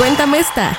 Cuéntame esta.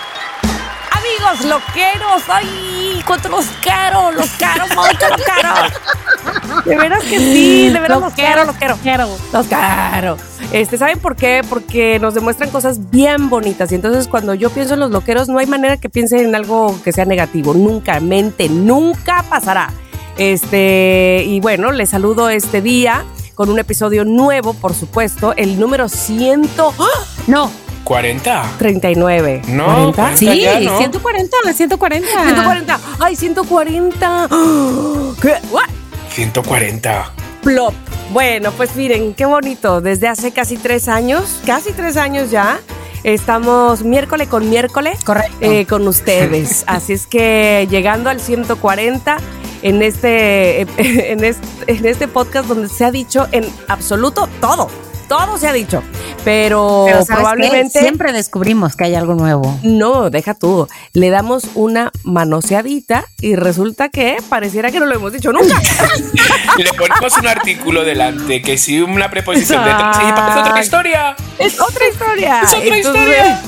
Amigos loqueros, ay, cuánto los quiero, los quiero mucho, los quiero. De veras que sí, de veras los, quiero, los quiero. Los quiero. Este, ¿saben por qué? Porque nos demuestran cosas bien bonitas y entonces cuando yo pienso en los loqueros no hay manera que piense en algo que sea negativo, nunca, mente, nunca pasará. Este, y bueno, les saludo este día con un episodio nuevo, por supuesto, el número 100. ¡Ah! No, 40. 39. No, 40. Sí, ya, ¿no? 140, 140. 140. Ay, 140. ¿Qué? What? 140. Plop. Bueno, pues miren, qué bonito. Desde hace casi tres años, casi tres años ya, estamos miércoles con miércoles Correcto. eh, con ustedes. Así es que llegando al 140 en este, en este, en este podcast donde se ha dicho en absoluto todo. Todo se ha dicho. Pero, Pero ¿sabes qué? probablemente. siempre descubrimos que hay algo nuevo. No, deja tú. Le damos una manoseadita y resulta que pareciera que no lo hemos dicho nunca. Le ponemos un artículo delante que si una preposición detrás y parece otra historia. es otra historia. Es otra historia.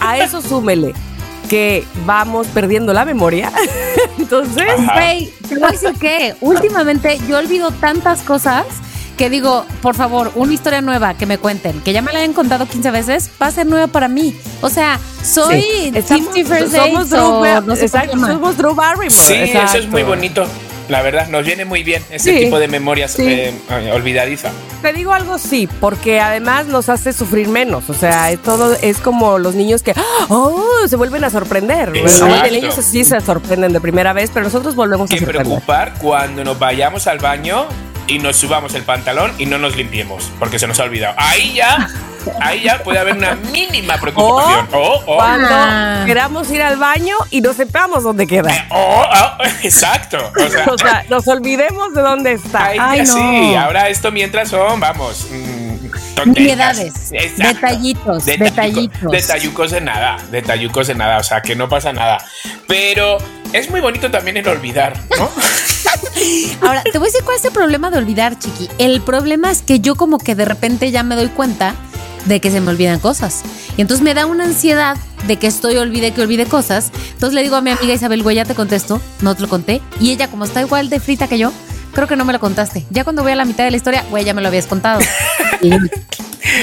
A eso súmele que vamos perdiendo la memoria. Entonces. Güey, te voy a decir que últimamente yo olvido tantas cosas que digo, por favor, una historia nueva que me cuenten, que ya me la han contado 15 veces, va a ser nueva para mí. O sea, soy sí, estamos- First somos Dates Drew, o no sé exacto, somos Drew Barrymore. Sí, eso es exacto. muy bonito. La verdad, nos viene muy bien ese Sí, tipo de memorias sí. eh, eh, olvidadiza. Te digo algo sí, porque además nos hace sufrir menos. O sea, es todo es como los niños que oh, se vuelven a sorprender. Exacto. Los niños sí se sorprenden de primera vez, pero nosotros volvemos a Que sorprender. preocupar cuando nos vayamos al baño y nos subamos el pantalón y no nos limpiemos, porque se nos ha olvidado. Ahí ya, ahí ya puede haber una mínima preocupación. Oh, oh, Cuando Ah. queramos ir al baño y no sepamos dónde queda. oh, oh, exacto. O sea, O sea, nos olvidemos de dónde está. ahí Ay, ya no. sí. Ahora esto mientras son, vamos, mm, tonterías. Detallitos, detallitos. Detallucos de nada, detallucos de nada, o sea, que no pasa nada. Pero es muy bonito también el olvidar, ¿no? Ahora, te voy a decir cuál es el problema de olvidar, chiqui. El problema es que yo como que de repente ya me doy cuenta de que se me olvidan cosas. Y entonces me da una ansiedad de que estoy olvide que olvide cosas. Entonces le digo a mi amiga Isabel, güey, ya te contesto, no te lo conté. Y ella, como está igual de frita que yo, creo que no me lo contaste. Ya cuando voy a la mitad de la historia, güey, ya me lo habías contado.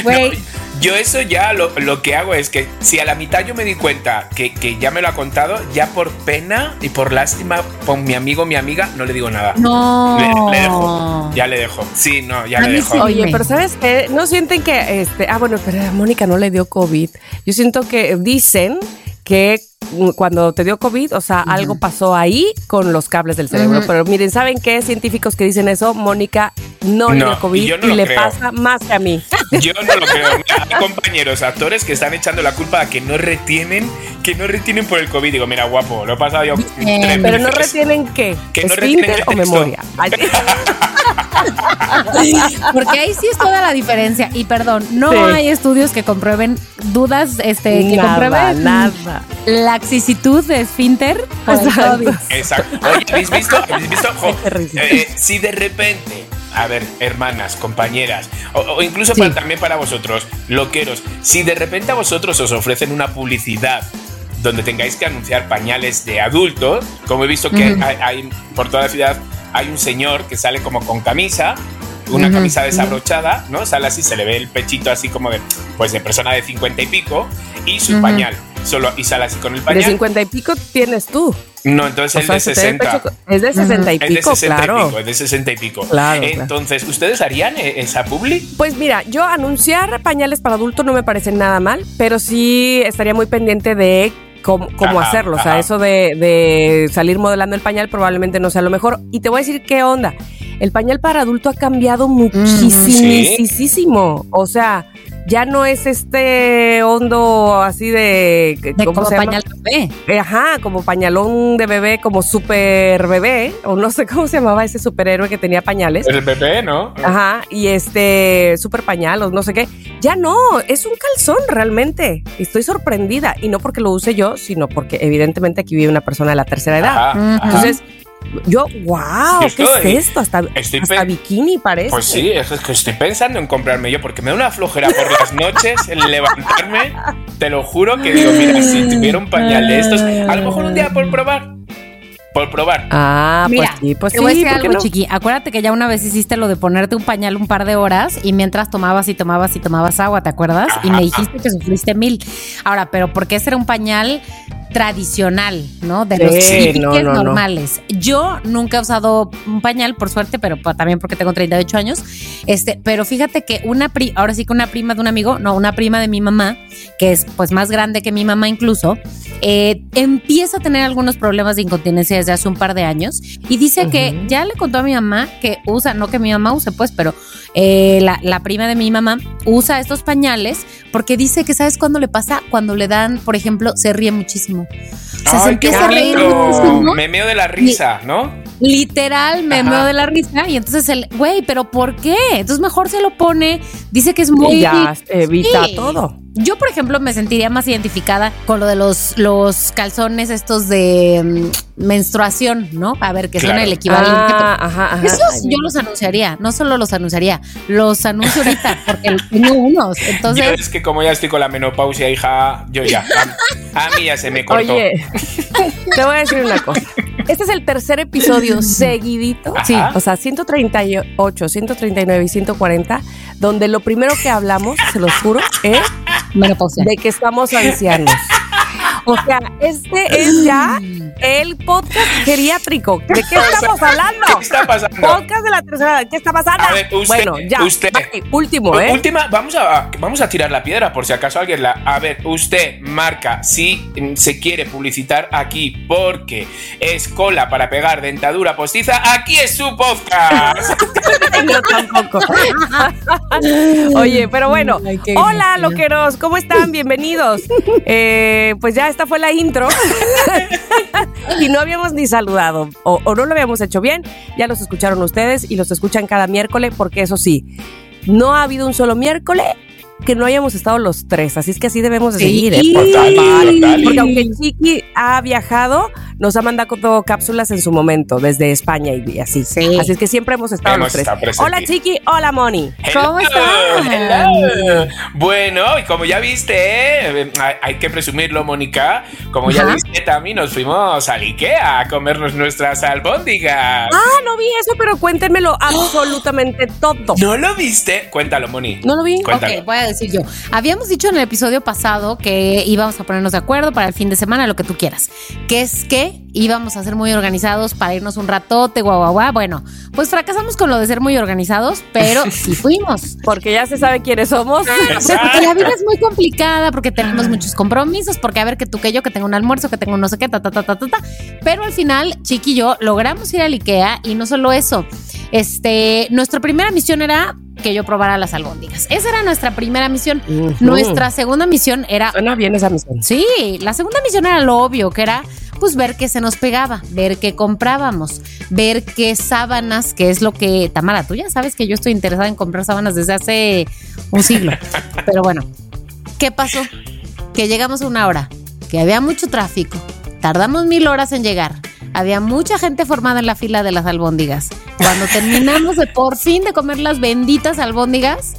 Güey, Yo eso ya lo, lo que hago es que si a la mitad yo me di cuenta que, que ya me lo ha contado, ya por pena y por lástima con mi amigo mi amiga, no le digo nada. no. Le, le dejo, ya le dejo. Sí, no, ya A le dejo. sí. Oye, pero ¿sabes qué? ¿No sienten que, este, ah, bueno, pero a Mónica no le dio COVID? Yo siento que dicen que cuando te dio COVID, o sea, algo pasó ahí con los cables del cerebro. Pero miren, ¿saben qué? Científicos que dicen eso, Mónica no, le dio COVID y no le creo. pasa más que a mí. Yo no lo creo. Mira, hay compañeros, actores que están echando la culpa a que no retienen, que no retienen por el COVID. Digo, mira, guapo, lo he pasado yo tres Pero no retienen qué? Que no ¿Esfínter retienen el o memoria? Porque ahí sí es toda la diferencia. Y perdón, no Sí. hay estudios que comprueben dudas, este, que nada, comprueben nada. la laxicitud de esfínter por el Exacto. COVID. Exacto. Oye, ¿habéis visto? ¿Habéis visto? Jo, risa. eh, si de repente, a ver, hermanas, compañeras, o, o incluso Sí. para- también para vosotros, loqueros, si de repente a vosotros os ofrecen una publicidad donde tengáis que anunciar pañales de adultos, como he visto que Ujú. hay, hay- por toda la ciudad hay un señor que sale como con camisa, una camisa desabrochada, ¿no? Sale así, se le ve el pechito así como de, pues de persona de 50 y pico, y su pañal. Solo, y sale así con el De pañal. 50 y pico tienes tú. No, entonces O el sea, de se te ve el 60. pecho- Es de 60 y Es de pico, 60 claro. y pico, es de 60 y pico. Claro, claro. Entonces, ¿ustedes harían eh, esa publi? Pues mira, yo anunciar pañales para adulto no me parece nada mal, pero sí estaría muy pendiente de cómo, cómo Ajá, hacerlo. O sea, eso de, de salir modelando el pañal probablemente no sea lo mejor. Y te voy a decir qué onda. El pañal para adulto ha cambiado muchísimo. O sea, ya no es este hondo así de, De ¿cómo como se llama? pañal bebé. Ajá, como pañalón de bebé, como super bebé, o no sé cómo se llamaba ese superhéroe que tenía pañales. El bebé, ¿no? Ajá, y este super pañal o no sé qué. Ya no, es un calzón realmente. Estoy sorprendida y no porque lo use yo, sino porque evidentemente aquí vive una persona de la tercera edad. Ajá, ajá. Yo, wow, Yo ¿qué es esto? Hasta, estoy hasta bikini parece. Pues sí, es que estoy pensando en comprarme yo, porque me da una flojera por las noches el levantarme. Te lo juro que digo, mira, si tuviera un pañal de estos, a lo mejor un día por probar. Por probar. Ah, Mira, pues sí, pues te sí, voy a decir ¿por qué algo, no? chiqui. Acuérdate que ya una vez hiciste lo de ponerte un pañal un par de horas y mientras tomabas y tomabas y tomabas agua, ¿te acuerdas? Y me dijiste que sufriste mil. Ahora, pero ¿por qué ese era un pañal tradicional, ¿no? De los Sí, chiques no, no, no. normales. Yo nunca he usado un pañal, por suerte, pero también porque tengo 38 años. Este, pero fíjate que una pri ahora sí que una prima de un amigo, no, una prima de mi mamá, que es pues más grande que mi mamá incluso, eh, empieza a tener algunos problemas de incontinencia desde hace un par de años y dice que ya le contó a mi mamá que usa, no que mi mamá use pues, pero eh, la, la prima de mi mamá usa estos pañales porque dice que sabes cuándo le pasa cuando le dan, por ejemplo, se ríe muchísimo. O sea, se Ay, empieza a reír bonito. muchísimo. Me meo de la risa, ¿no? Literal, me Ajá. meo de la risa y entonces el, güey, pero ¿por qué? Entonces mejor se lo pone, dice que es muy... Y ya evita Sí. todo. Yo, por ejemplo, me sentiría más identificada con lo de los, los calzones estos de mm, menstruación, ¿no? A ver, que son el equivalente. Ah, ajá, ajá. Esos Ay, yo los anunciaría, no solo los anunciaría, los anuncio ahorita porque tengo unos. Yo Entonces, es que como ya estoy con la menopausia, hija, yo ya. A, a mí ya se me cortó. Oye, te voy a decir una cosa. Este es el tercer episodio seguidito. Ajá. Sí, o sea, 138, 139 y 140, donde lo primero que hablamos, se los juro, es de que estamos ancianos. O sea, este es ya el podcast geriátrico. ¿De qué estamos hablando? ¿Qué está pasando? Podcast de la tercera edad. ¿Qué está pasando? A ver, usted- bueno, ya. usted- último, ¿eh? Última, vamos a, vamos a tirar la piedra por si acaso alguien la. A ver, usted marca si se quiere publicitar aquí porque es cola para pegar dentadura postiza. Aquí es su podcast. Yo tampoco. Oye, pero bueno. Ay, Hola, loqueros. ¿Cómo están? Bienvenidos. Eh, pues ya fue la intro. y no habíamos ni saludado. O, o no lo habíamos hecho bien. Ya los escucharon ustedes y los escuchan cada miércoles, porque eso sí, no ha habido un solo miércoles que no hayamos estado los tres. Así es que así debemos de Sí. seguir. ¿eh? Total, total. Porque aunque Chiqui ha viajado, nos ha mandado cápsulas en su momento, desde España y así. Sí. Así es que siempre hemos estado Hemos los tres. Hola Chiqui, hola Moni. ¿Cómo están? hello. Bueno, y como ya viste, eh, hay, que presumirlo, Mónica. Como ya Ajá. viste, también nos fuimos al Ikea a comernos nuestras albóndigas. Ah, no vi eso, pero cuéntenmelo absolutamente todo. ¿No lo viste? Cuéntalo, Moni. No lo vi. Cuéntalo. Ok, voy a decir yo. Habíamos dicho en el episodio pasado que íbamos a ponernos de acuerdo para el fin de semana, lo que tú quieras. Que es que íbamos a ser muy organizados para irnos un ratote, guau, guau, guau. Bueno, pues fracasamos con lo de ser muy organizados, pero sí fuimos. Porque ya se sabe quiénes somos. Porque la vida es muy complicada, porque tenemos muchos compromisos, porque a ver que tú que yo, que tengo un almuerzo, que tengo no sé qué, ta, ta, ta, ta, ta, ta. Pero al final, Chiqui y yo logramos ir al IKEA y no solo eso. Este, nuestra primera misión era que yo probara las albóndigas. Esa era nuestra primera misión. Nuestra segunda misión era Suena bien esa misión. Sí, la segunda misión era lo obvio, que era pues ver qué se nos pegaba, ver qué comprábamos, ver qué sábanas, que es lo que, Tamara, tú ya sabes que yo estoy interesada en comprar sábanas desde hace un siglo. Pero bueno, ¿qué pasó? Que llegamos a una hora, que había mucho tráfico, tardamos mil horas en llegar. Había mucha gente formada en la fila de las albóndigas. Cuando terminamos de por fin de comer las benditas albóndigas,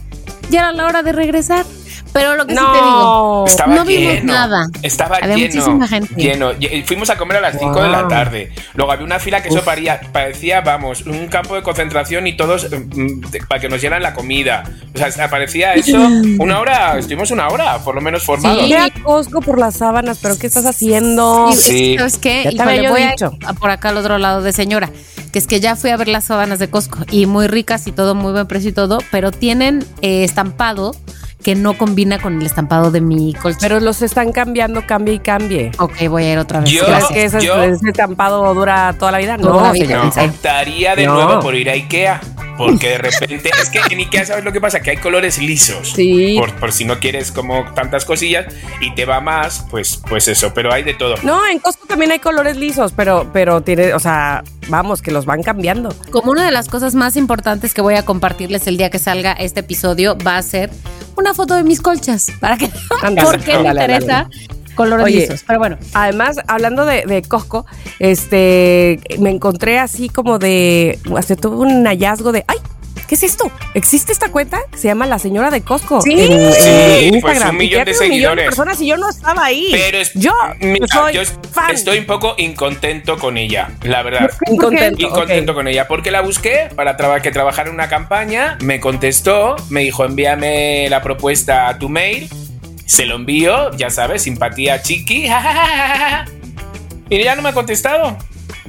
ya era la hora de regresar. Pero lo que sí te digo, No. Estaba no vimos lleno. nada. Estaba Había lleno. muchísima gente. Lleno. Fuimos a comer a las 5 de la Wow. tarde. Luego había una fila que eso paría- parecía, vamos, un campo de concentración y todos mm, de- para que nos dieran la comida. O sea, parecía eso una hora. Estuvimos una hora, por lo menos formados. Sí. A Costco por las sábanas, pero ¿qué estás haciendo? Y- Sí. ¿Sabes qué? Ya te Híjole, yo voy a- dicho. a por acá al otro lado de señora. Que es que ya fui a ver las sábanas de Costco y muy ricas y todo, muy buen precio y todo, pero tienen eh, estampado que no combina con el estampado de mi colchón. Pero los están cambiando, cambie y cambie. ok, voy a ir otra vez. Yo- ¿Crees Gracias. que ese, yo- ese estampado dura toda la vida? Toda No, la vida. señorita. Optaría de No. nuevo por ir a Ikea. Porque de repente, es que en Ikea sabes lo que pasa, que hay colores lisos. Sí. Por, por si no quieres como tantas cosillas y te va más, pues, pues eso, pero hay de todo. No, en Costco también hay colores lisos, pero, pero tiene, o sea, vamos, que los van cambiando. Como una de las cosas más importantes que voy a compartirles el día que salga este episodio va a ser una foto de mis colchas. Para que, Ándale, porque me ándale, interesa colores. Pero bueno, Además, hablando de, de Costco, este, me encontré así como de, hasta tuve un hallazgo de, ay, ¿qué es esto? ¿Existe esta cuenta? Se llama La Señora de Costco. Sí. en- en Sí, pues Instagram. un Y millón de un millón seguidores. personas y yo no estaba ahí. Pero es- yo mira, soy yo fan. estoy un poco incontento con ella, la verdad. Incontento, Incontento con ella, porque la busqué para traba- que trabajara en una campaña, me contestó, me dijo envíame la propuesta a tu mail, se lo envío, ya sabes, simpatía chiqui, y ya no me ha contestado.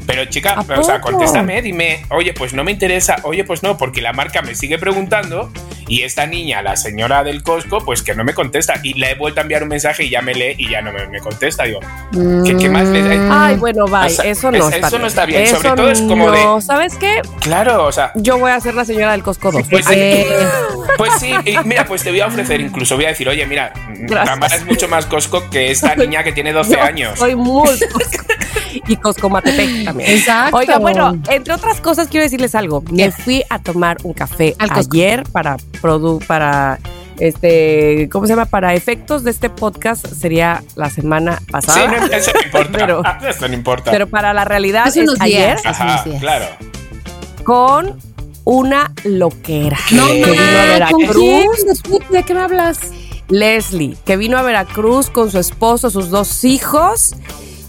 Pero chica, ¿A o sea, contéstame, dime, oye, pues no me interesa, oye, pues no, porque la marca me sigue preguntando y esta niña, la señora del Costco, pues que no me contesta. Y le he vuelto a enviar un mensaje y ya me lee y ya no me, me contesta. Digo, ¿qué, qué más le da? Ay, bueno, bye. O sea, eso no es- está eso bien. no está bien. Sobre Eso todo es como de- no. ¿Sabes qué? Claro, o sea, Yo voy a ser la señora del Costco 2. Pues, Eh. pues sí, y mira, pues te voy a ofrecer, incluso voy a decir, oye, mira, Gracias. Tamara es mucho más Costco que esta niña que tiene 12 Yo años. Soy muy Costco. y Costco Matepec también. Exacto. Oiga, bueno, entre otras cosas quiero decirles algo. Me fui a tomar un café Al ayer para produ para este, ¿cómo se llama? Para efectos de este podcast sería la semana Sí, pasada. no, eso no importa. Pero- eso no importa. pero para la realidad Hace es unos ayer días. Ajá, claro. con una loquera no, que vino a ¿con Veracruz. quién? ¿De qué me hablas? Leslie, que vino a Veracruz con su esposo, sus dos hijos,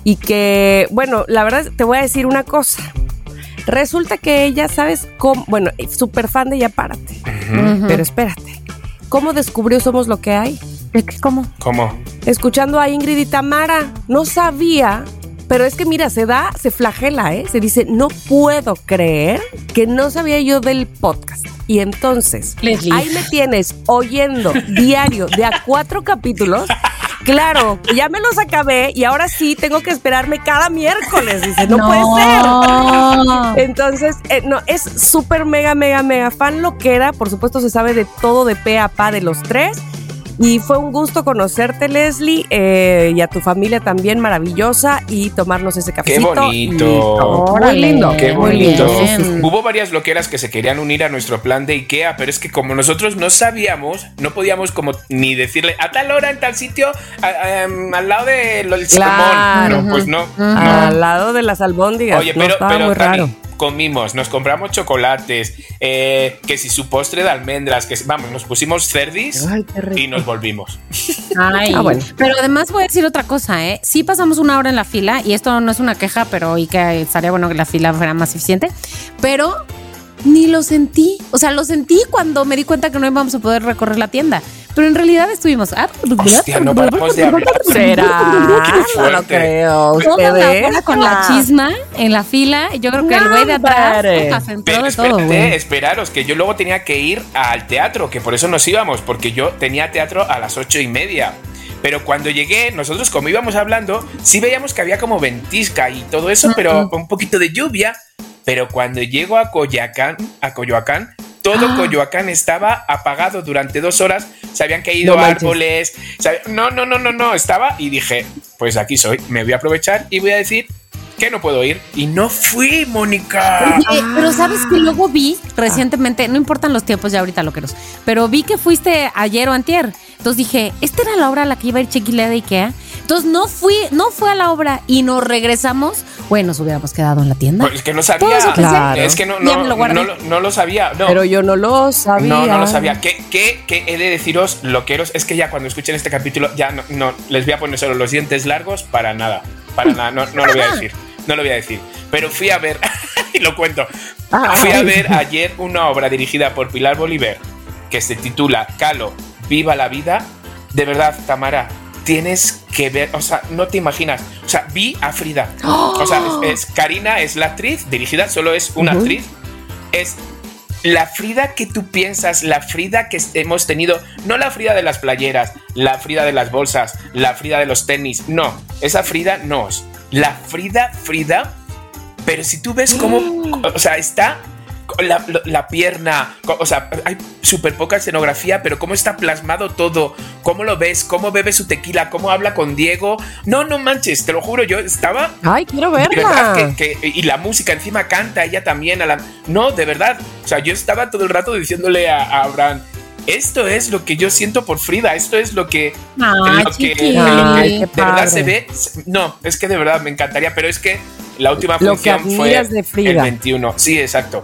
y que, bueno, la verdad te voy a decir una cosa. Resulta que ella, ¿sabes cómo? Bueno, súper fan de Ya Párate. Ujú. Pero espérate, ¿cómo descubrió Somos lo que hay? ¿De qué? ¿Cómo? ¿Cómo? Escuchando a Ingrid y Tamara. No sabía, pero es que mira, se da, se flagela, ¿eh? Se dice, no puedo creer que no sabía yo del podcast. Y entonces, Leslie. ahí me tienes oyendo diario de a cuatro capítulos. Claro, ya me los acabé y ahora sí tengo que esperarme cada miércoles. Dice, no, puede ser. Entonces, eh, no, es súper mega, mega, mega fan loquera. Por supuesto, se sabe de todo de pe a pa de los tres. Y fue un gusto conocerte, Leslie, eh, y a tu familia también maravillosa y tomarnos ese cafecito. bonito. Y- Órale, muy lindo. Qué bonito. bien. Hubo varias loqueras que se querían unir a nuestro plan de IKEA, pero es que como nosotros no sabíamos, no podíamos como ni decirle a tal hora en tal sitio, a- em, al lado del Claro. salmón. No, pues no. no. Al lado de las albóndigas. Oye, no, pero, Tani, raro. Comimos, nos compramos chocolates, eh, que si su postre de almendras, que si- vamos, nos pusimos cerdis Ay, qué rico. y nos volvimos. Ay, Ah, bueno. Pero además voy a decir otra cosa, ¿eh? Sí pasamos una hora en la fila, y esto no es una queja, pero y que estaría bueno que la fila fuera más eficiente, pero ni lo sentí. O sea, lo sentí cuando me di cuenta que no íbamos a poder recorrer la tienda. Pero en realidad estuvimos. ah, Hostia, no paramos de hablar. ¿Será? Qué No lo fuerte. creo. Toda la ¿Ustedes? hora con la chisma en la fila. Yo creo que el güey de atrás se entró Pero de todo, espérate, esperaros, que yo luego tenía que ir al teatro, que por eso nos íbamos, porque yo tenía teatro a las ocho y media. Pero cuando llegué, nosotros como íbamos hablando, sí veíamos que había como ventisca y todo eso, pero un poquito de lluvia. Pero cuando llego a Coyoacán, a Coyoacán, todo Ah. Coyoacán estaba apagado durante dos horas. Se habían caído No árboles. No, no, no, no, no. Estaba y dije, pues aquí soy. Me voy a aprovechar y voy a decir que no puedo ir. Y no fui, Mónica. Oye, pero sabes que luego vi recientemente, no importan los tiempos ya ahorita loqueros, pero vi que fuiste ayer o antier. Entonces dije, ¿esta era la obra a la que iba a ir Chiquilea de Ikea? Entonces no fui, no fue a la obra y nos regresamos. Bueno, nos hubiéramos quedado en la tienda. Pues es que no Todo sabía. eso que Claro. Es que no, lo no lo- no lo sabía. No. Pero yo no lo sabía. no, no lo sabía. ¿Qué, qué, qué he de deciros, loqueros? Es que ya cuando escuchen este capítulo, ya no, no les voy a poner solo los dientes largos para nada. Para nada, no, no lo voy a decir. No lo voy a decir. Pero fui a ver, y lo cuento. Ah. Fui a ver ayer una obra dirigida por Pilar Bolívar que se titula Calo, Viva la Vida. De verdad, Tamara, tienes que ver, o sea, no te imaginas. O sea, vi a Frida. O sea, es, es- Karina es la actriz dirigida, solo es una actriz. Es la Frida que tú piensas, la Frida que hemos tenido, no la Frida de las playeras, la Frida de las bolsas, la Frida de los tenis, no, esa Frida no es. La Frida, Frida, pero si tú ves cómo, o sea, está, la, la pierna, o sea, hay súper poca escenografía, pero cómo está plasmado todo, cómo lo ves, cómo bebe su tequila, cómo habla con Diego. No, no manches, te lo juro, yo estaba... Ay, quiero verla. y la música encima canta ella también. A la, no, de verdad, o sea, yo estaba todo el rato diciéndole a Abraham, esto es lo que yo siento por Frida, esto es lo que, de verdad se ve. No, es que de verdad me encantaría, pero es que la última función fue el 21. Sí, exacto.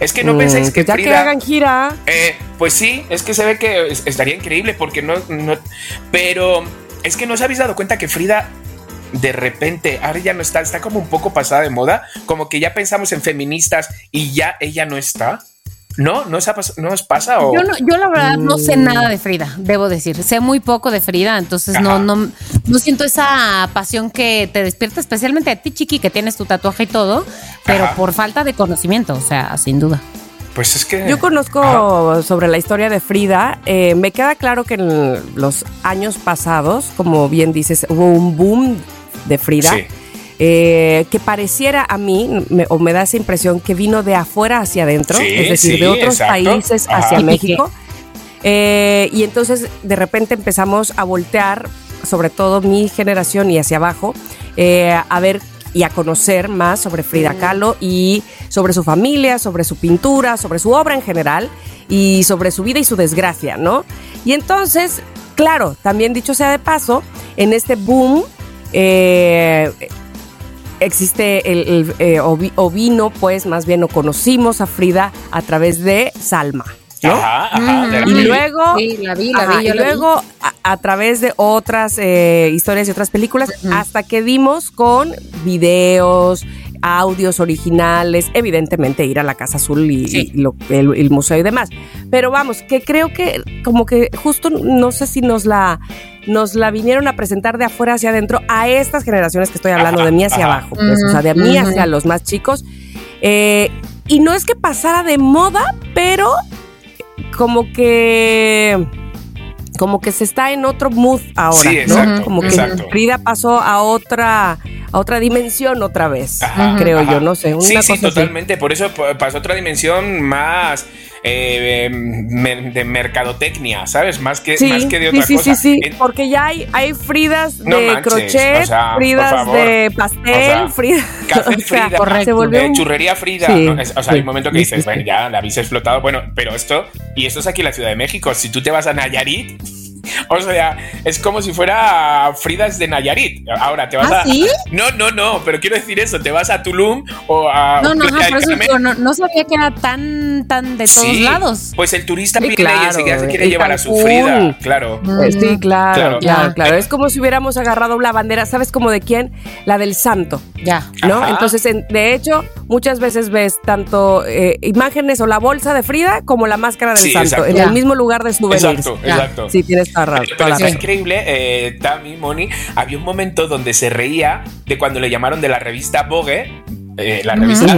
Es que no mm, pensáis que ya que hagan gira. Eh, pues sí, es que se ve que estaría increíble porque no, no. Pero es que no os habéis dado cuenta que Frida de repente ahora ya no está, está como un poco pasada de moda, como que ya pensamos en feministas y ya ella no está. ¿No? ¿No, os, pasa? Yo, yo la verdad no sé mm. nada de Frida, debo decir. Sé muy poco de Frida, entonces no, no, no siento esa pasión que te despierta, especialmente a ti, Chiqui, que tienes tu tatuaje y todo, pero por falta de conocimiento, o sea, sin duda. Pues es que. Yo conozco sobre la historia de Frida. Eh, me queda claro que en los años pasados, como bien dices, hubo un boom de Frida. Sí eh, que pareciera a mí, o me da esa impresión, que vino de afuera hacia adentro, es decir, de otros países hacia México. Eh, y entonces de repente empezamos a voltear, sobre todo mi generación y hacia abajo, eh, a ver y a conocer más sobre Frida Kahlo y sobre su familia, sobre su pintura, sobre su obra en general y sobre su vida y su desgracia, ¿no? Y entonces, claro, también dicho sea de paso, en este boom eh, existe el, eh, ovino, pues más bien lo conocimos a Frida a través de Salma. ¿no? y luego, y luego a, través de otras eh, historias y otras películas, hasta que dimos con videos, audios originales, evidentemente ir a la Casa Azul y, el, museo y demás. Pero vamos, que creo que como que justo no sé si nos la nos la vinieron a presentar de afuera hacia adentro a estas generaciones que estoy hablando, de mí hacia abajo, pues, o sea, de mí hacia los más chicos. Eh, y no es que pasara de moda, pero como que como que se está en otro mood ahora, ¿no? Como que Frida pasó a otra a otra dimensión otra vez, creo yo, no sé. sí, sí, totalmente. Por eso pasó a otra dimensión más eh, de mercadotecnia, ¿sabes? Más que, más que de otra sí, cosa. Sí, sí, sí, porque ya hay, hay Fridas de crochet, Fridas de pastel, Fridas. Frida, se volvió eh, churrería Frida. o sea, hay un momento que dices, bueno, ya la habéis explotado. Bueno, pero esto, y esto es aquí en la Ciudad de México. Si tú te vas a Nayarit O sea, es como si fuera Fridas de Nayarit. Ahora te vas ¿Ah, a. ¿sí? No, no, no, pero quiero decir eso. Te vas a Tulum o a. No, no, no, eso no, no, sabía que era tan, tan de todos lados. Pues el turista viene y enseguida se quiere llevar a su Frida. Claro. Eh, sí, claro, claro, claro, Es como si hubiéramos agarrado la bandera, ¿sabes como de quién? La del santo. Ya. ¿No? Entonces, de hecho, muchas veces ves tanto eh, imágenes o la bolsa de Frida como la máscara del santo en el mismo lugar de souvenirs. Exacto, exacto. Sí, tienes pero, es increíble, eh, Tammy, Moni, había un momento donde se reía de cuando le llamaron de la revista Vogue eh, la revista,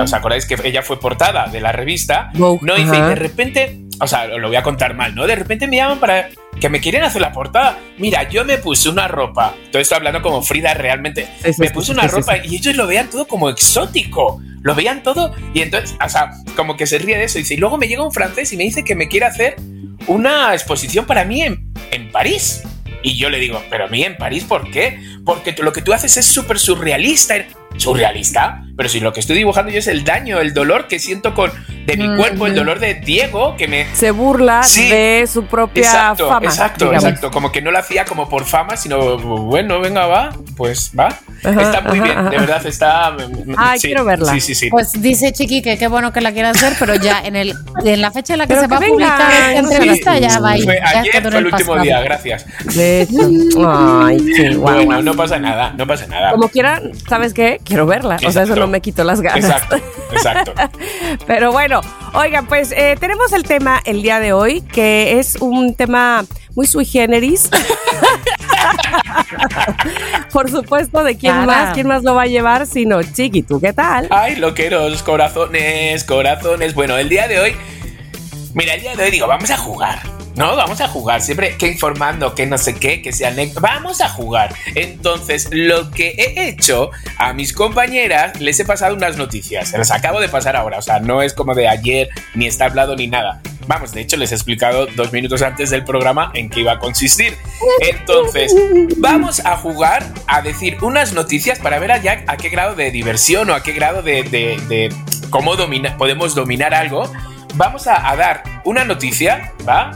¿os, acordáis que ella fue portada de la revista? no, y de repente, o sea, lo voy a contar mal, ¿no? De repente me llaman para que me quieren hacer la portada. Mira, yo me puse una ropa, todo esto hablando como Frida realmente, me puse una ropa y ellos lo veían todo como exótico, lo veían todo y entonces, o sea, como que se ríe de eso. Y dice, y luego me llega un francés y me dice que me quiere hacer una exposición para mí en, en París. Y yo le digo, pero a mí en París, ¿por qué? Porque lo que tú haces es súper surrealista. ¿Surrealista? Pero si lo que estoy dibujando yo es el daño, el dolor que siento con de mi cuerpo, el dolor de Diego, que me... Se burla de su propia exacto, fama. Exacto, exacto. Como que no lo hacía como por fama, sino, bueno, venga, va, pues va. está muy bien, de verdad, está... Ay, quiero verla. Sí, sí, sí. Pues dice Chiqui que qué bueno que la quiera hacer, pero ya en, el, en la fecha en la que se va a publicar esta entrevista ya va a ir. Fue ayer fue el último día, gracias. De hecho. Ay, sí, bueno, no pasa nada, no pasa nada. Como quieran, ¿sabes qué? Quiero verla. O sea, eso no me quito las ganas. Exacto, exacto. Pero bueno, oigan, pues eh, tenemos el tema el día de hoy, que es un tema muy sui generis. Por supuesto, ¿de quién más? ¿Quién más lo va a llevar sino Chiqui? ¿Tú qué tal? Ay, loqueros, corazones, corazones. Bueno, el día de hoy. Mira, el día de hoy digo, vamos a jugar no, vamos a jugar. Siempre que informando, que no sé qué, que sea Vamos a jugar. Entonces, lo que he hecho a mis compañeras, les he pasado unas noticias. Se las acabo de pasar ahora. O sea, no es como de ayer, ni está hablado, ni nada. Vamos, de hecho, les he explicado dos minutos antes del programa en qué iba a consistir. Entonces, vamos a jugar a decir unas noticias para ver allá a qué grado de diversión o a qué grado de, de, cómo domina, podemos dominar algo. Vamos a, a dar una noticia, ¿va?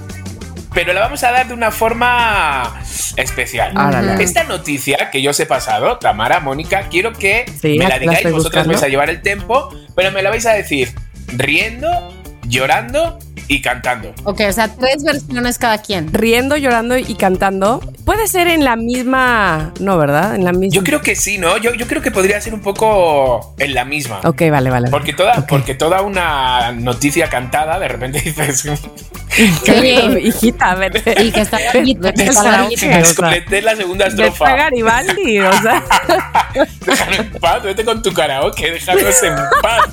Pero la vamos a dar de una forma especial. Ah, Esta noticia que yo os he pasado, Tamara, Mónica, quiero que me la digáis, vosotras vais a llevar el tempo, pero me la vais a decir riendo, llorando y cantando. Ok, o sea, tres versiones cada quien. Riendo, llorando y cantando. Puede ser en la misma. No, ¿verdad? En la misma. Yo creo que sí, ¿no? Yo, yo creo que podría ser un poco en la misma. Ok, vale, vale. Porque toda, porque toda una noticia cantada, de repente dices. Qué hijita, a ver. Y que está está la segunda estrofa. Está Garibaldi, o sea. Déjalo en paz, vete con tu karaoke, déjanos en paz.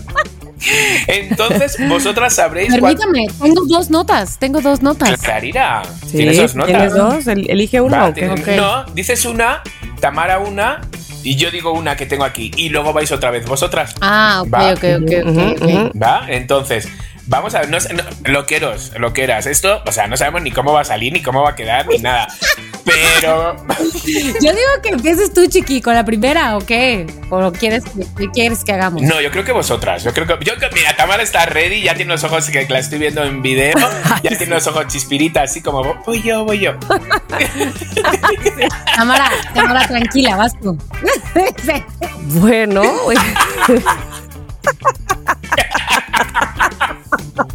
Entonces, vosotras sabréis. Permítame, tengo dos notas. Tengo dos notas. Clarira, ¿tienes dos notas? ¿Tienes dos? Elige una. No, dices una, Tamara una y yo digo una que tengo aquí y luego vais otra vez vosotras. Ah, ok, ok, ok, ¿Va? Entonces, vamos a ver, no, loqueros, loqueras, esto, o sea, no sabemos ni cómo va a salir, ni cómo va a quedar, ni nada. Pero. Yo digo que empieces tú, chiqui, con la primera, ¿o qué? ¿O quieres, qué quieres que hagamos? No, yo creo que vosotras. Yo creo que. Yo, mira, Tamara está ready, ya tiene los ojos que, la estoy viendo en video. Ya tiene los ojos chispiritas, así como voy yo, voy yo. Tamara, Tamara, tranquila, vas tú. bueno.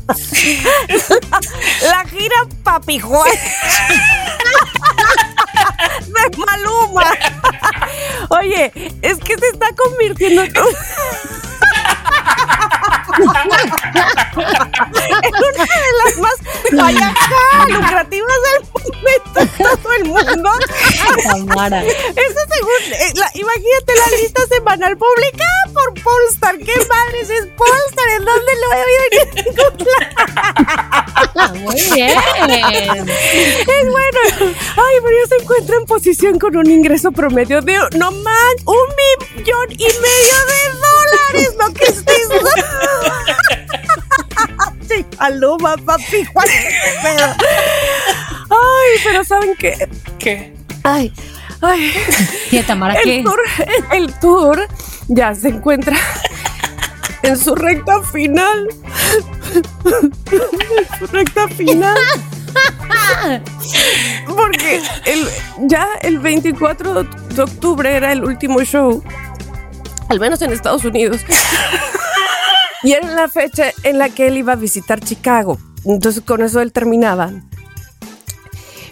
La gira Papi Juan de Maluma. Oye, es que se está convirtiendo en una de las más vaya, lucrativas del momento en todo el mundo. Eso según, eh, imagínate la lista semanal publicada por Polestar. ¿Qué madres es Polestar? ¿En dónde lo voy a ver? Muy bien. Es bueno. Ay, pero ya se encuentra en posición con un ingreso promedio de, no más, un millón y medio de dólares. Lo que estés sí, paloma, papi, Juan, Ay, pero ¿saben qué? ¿Qué? Ay, ay. ¿Qué, Tamara, el qué? Tour, el tour ya se encuentra en su recta final. en su recta final. Porque el, ya el 24 de octubre era el último show, al menos en Estados Unidos. Y era la fecha en la que él iba a visitar Chicago. Entonces con eso él terminaba.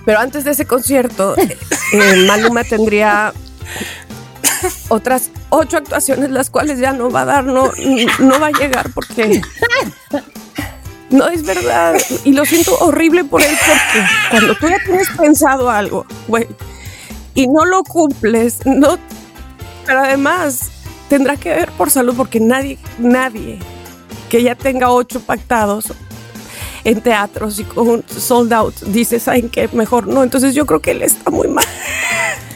Pero antes de ese concierto, eh, eh, Maluma tendría otras ocho actuaciones, las cuales ya no va a dar, no, no va a llegar porque no es verdad. Y lo siento horrible por él porque cuando tú ya tienes pensado algo, güey, y no lo cumples, no. Pero además tendrá que ver por salud porque nadie, nadie que ya tenga ocho pactados en teatros y con sold out, dice, ¿saben qué? Mejor no. Entonces yo creo que él está muy mal.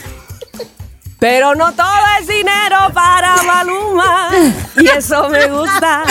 Pero no todo es dinero para Maluma y eso me gusta.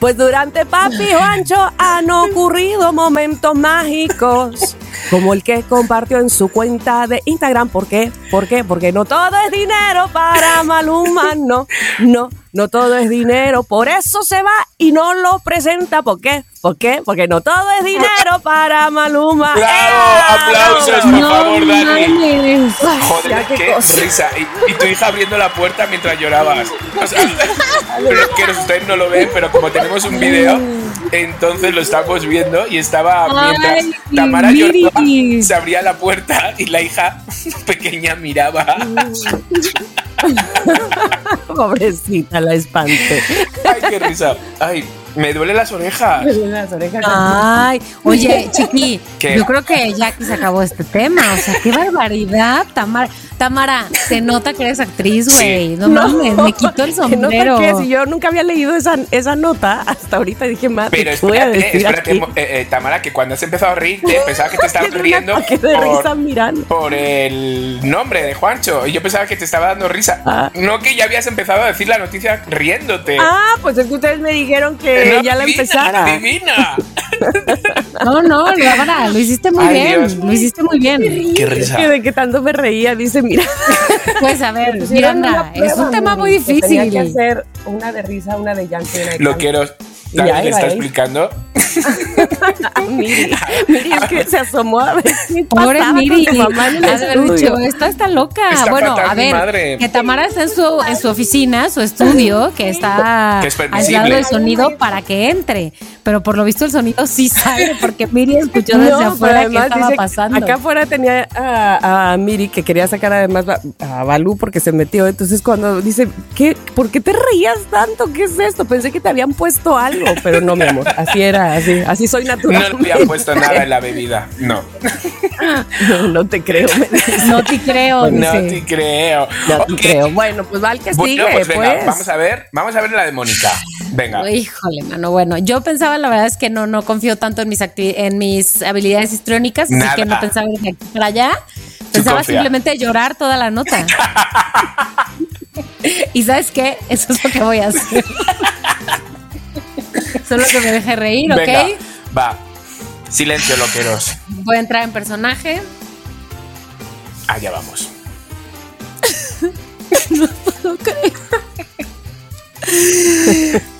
Pues durante Papi Juancho han ocurrido momentos mágicos como el que compartió en su cuenta de Instagram. ¿Por qué? ¿Por qué? Porque no todo es dinero para Maluma, no, no. No todo es dinero, por eso se va y no lo presenta. ¿Por qué? ¿Por qué? Porque no todo es dinero para Maluma. ¡Bravo! ¡Aplausos, por favor, Dani! Joder, qué, risa. Y, tu hija abriendo la puerta mientras llorabas. O sea, que ustedes no lo ven, pero como tenemos un video, entonces lo estamos viendo y estaba mientras Tamara lloraba, se abría la puerta y la hija pequeña miraba. Pobrecita, la espanté. Ay, qué risa. Ay, Me duelen las orejas. Me duelen las orejas. Ay, oye, Chiqui, ¿Qué? yo creo que ya aquí se acabó este tema. O sea, qué barbaridad, Tamara. Tamara, se nota que eres actriz, güey. No, mames, me quito el ¿Qué nota sombrero. que si yo nunca había leído esa, esa nota hasta ahorita dije, madre, Pero ¿qué voy a espérate, decir espérate, eh, eh, Tamara, que cuando has empezado a reírte, pensaba que te estabas riendo por, por el nombre de Juancho. Y yo pensaba que te estaba dando risa. Ah. No que ya habías empezado a decir la noticia riéndote. Ah, pues es que ustedes me dijeron que No, ya la. Adivina. No, no, Tamara, lo hiciste muy Ay, bien. Dios. Lo hiciste muy bien. Qué risa. Que de que tanto me reía, dice, mira. Pues a ver, Miranda, prueba, es un tema muy Miri, que Tenía que difícil. hacer una de risa, una de llanto y una de Lo quiero. David le está él. explicando. Miri, Miri es que se asomó a ver qué Pobre Miri, mamá en el esta está loca. Está bueno, fatal a ver, madre. que Tamara está en su, en su oficina, su estudio, que está Que es aislado del sonido para que entre. Pero por lo visto el sonido sí sale, porque Miri escuchó desde No, afuera qué estaba pasando. Acá afuera tenía a, a Miri que quería sacar además a Balú porque se metió. Entonces cuando dice, ¿qué, ¿por qué te reías tanto? ¿Qué es esto? Pensé que te habían puesto algo, pero no, mi amor. Así era, así, así soy natural. No le había puesto nada en la bebida. No. No, no te creo. No te creo, No dice. te creo. No te creo. Bueno, pues va el que Bueno, sigue, pues pues. venga, vamos a ver, vamos a ver la de Mónica. Venga. Híjole, mano. Bueno, yo pensaba, la verdad es que no, no confío tanto en mis en mis habilidades histriónicas, así Nada. que no pensaba ir aquí para allá. Pensaba confía. simplemente llorar toda la nota. y sabes qué? Eso es lo que voy a hacer. Solo que me deje reír, ¿ok? Venga, va. Silencio, loqueros. Voy a entrar en personaje. Allá vamos.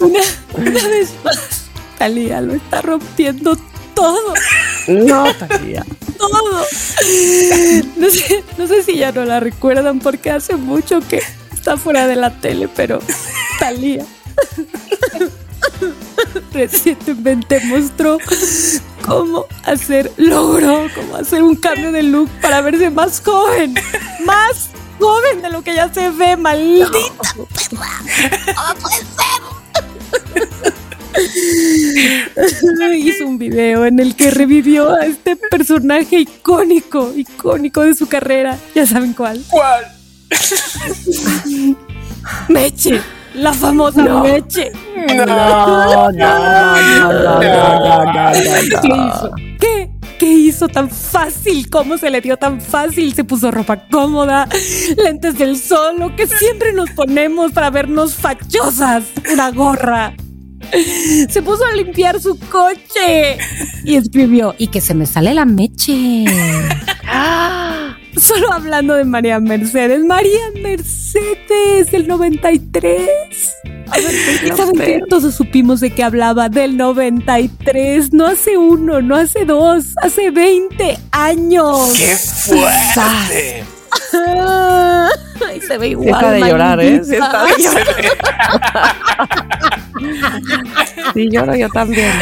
Una, una vez más, Talía lo está rompiendo todo. No, Talía. todo. No sé, no sé si ya no la recuerdan porque hace mucho que está fuera de la tele, pero Talía recientemente mostró cómo hacer, logró cómo hacer un cambio de look para verse más joven, más joven de lo que ya se ve, maldita. Hizo un video en el que revivió a este personaje icónico, icónico de su carrera. Ya saben cuál. ¿Cuál? Meche, la famosa Meche. No, no, no, no, no, no, no, ¿Qué hizo? ¿Qué? ¿Qué hizo tan fácil? ¿Cómo se le dio tan fácil? Se puso ropa cómoda, lentes del sol, lo que siempre nos ponemos para vernos fachosas, una gorra. Se puso a limpiar su coche y escribió, y que se me sale la meche. Solo hablando de María Mercedes. María Mercedes del 93. ¿Y saben qué? Todos supimos de qué hablaba del 93, no hace uno, no hace dos, hace 20 años. ¡Qué fuerte! Ay, se ve igual. Deja de llorar, ¿eh? Sí, está de llorar. Sí, lloro yo también.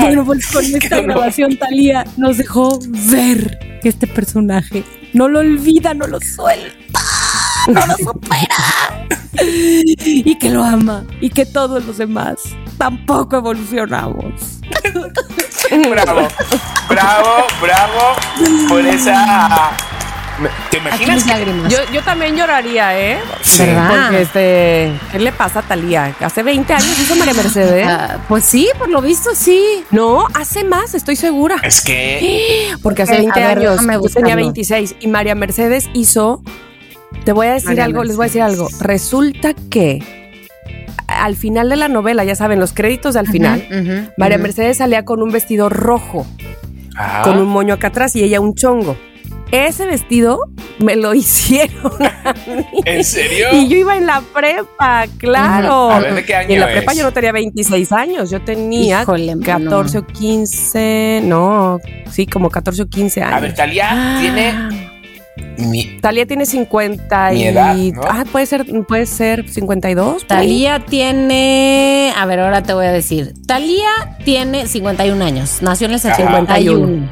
Bueno, pues con esta grabación Talía nos dejó ver que este personaje no lo olvida, no lo suelta, no lo supera. Y que lo ama y que todos los demás tampoco evolucionamos. Bravo, bravo, bravo por esa. ¿Te imaginas? que-. Yo, yo también lloraría, ¿eh? Sí. ¿Verdad? Porque este, ¿qué le pasa a Talía? Hace 20 años hizo María Mercedes. Ah, pues sí, por lo visto sí. No, hace más, estoy segura. Es que. Porque hace A 20 ver, años yo tenía 26 y María Mercedes hizo. Te voy a decir María algo, les voy a decir algo. Resulta que al final de la novela, ya saben, los créditos de al final, María. Mercedes salía con un vestido rojo, Ah, con un moño acá atrás y ella un chongo. Ese vestido me lo hicieron a mí. ¿En serio? Y yo iba en la prepa, claro. A ver, ¿de qué año Y en la prepa es? yo no tenía 26 años, yo tenía Híjole, mano. 14 o 15, no, sí, como 14 o 15 años. A ver, Talía Ah. tiene. mi- Talía tiene 50 y... Mi edad, ¿no? Ah, puede ser, puede ser 52. por ahí. Talía tiene. A ver, ahora te voy a decir. Talía tiene 51 años. Nació en el 71.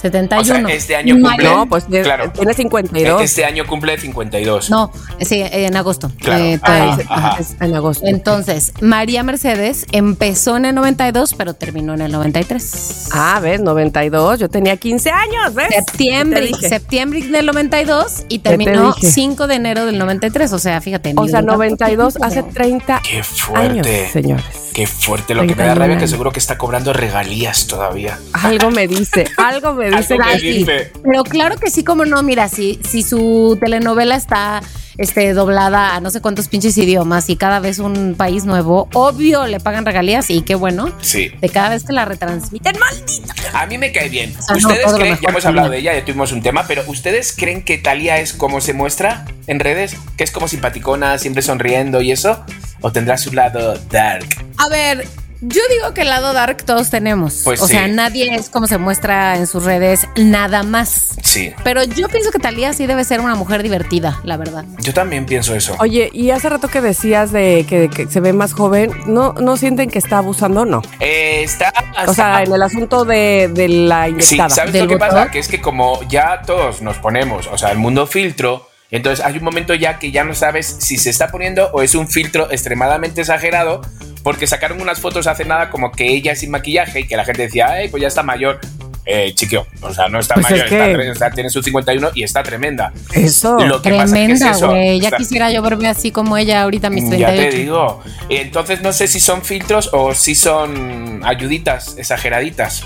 71. O sea, este año cumple. No, pues tiene- claro. tiene 52. Este año cumple 52. No, sí, en agosto. Claro. Eh, Ajá, todavía. ajá. Es en agosto. Entonces, María Mercedes empezó en el 92, pero terminó en el 93. Ah, ves, 92. Yo tenía 15 años, ¿ves? Septiembre, ¿Qué septiembre del 92 y te terminó dije? 5 de enero del 93. O sea, fíjate. O sea, de tanto 92 tiempo. hace 30 Qué años, fuerte. señores. Qué fuerte. Lo que me da 31 rabia es que seguro que está cobrando regalías todavía. Algo me dice, algo me dice. Algo me dice. Pero claro que sí, como no, mira, si, si su telenovela está este, doblada a no sé cuántos pinches idiomas y cada vez un país nuevo, obvio le pagan regalías y qué bueno. Sí. De cada vez que la retransmiten, maldito. A mí me cae bien. sea, no, ¿Ustedes creen, mejor ya hemos hablado de ella, ya tuvimos un tema, pero ¿ustedes creen que Talia es como se muestra en redes? ¿Que es como simpaticona, siempre sonriendo y eso? ¿O tendrá su lado dark? A ver, yo digo que el lado dark todos tenemos. Pues o sí. sea, nadie es como se muestra en sus redes, nada más. Sí. Pero yo pienso que Talía sí debe ser una mujer divertida, la verdad. Yo también pienso eso. Oye, y hace rato que decías de que, que se ve más joven, ¿no, ¿no sienten que está abusando? No. Eh, está. O sea, en el asunto de, de la Sí, inyectada. ¿sabes ¿Del lo que botón? pasa? Que es que como ya todos nos ponemos, o sea, el mundo filtro, entonces hay un momento ya que ya no sabes si se está poniendo o es un filtro extremadamente exagerado, porque sacaron unas fotos hace nada como que ella sin maquillaje y que la gente decía, ay, pues ya está mayor. Eh, chiquio, o sea, no está Pues es mayor, está que- está- tiene su 51 y está tremenda. Eso. Lo que pasa es que Tremenda, es eso, güey. ya está- quisiera yo verme así como ella ahorita a mis Ya 38. te digo. Entonces no sé si son filtros o si son ayuditas exageraditas.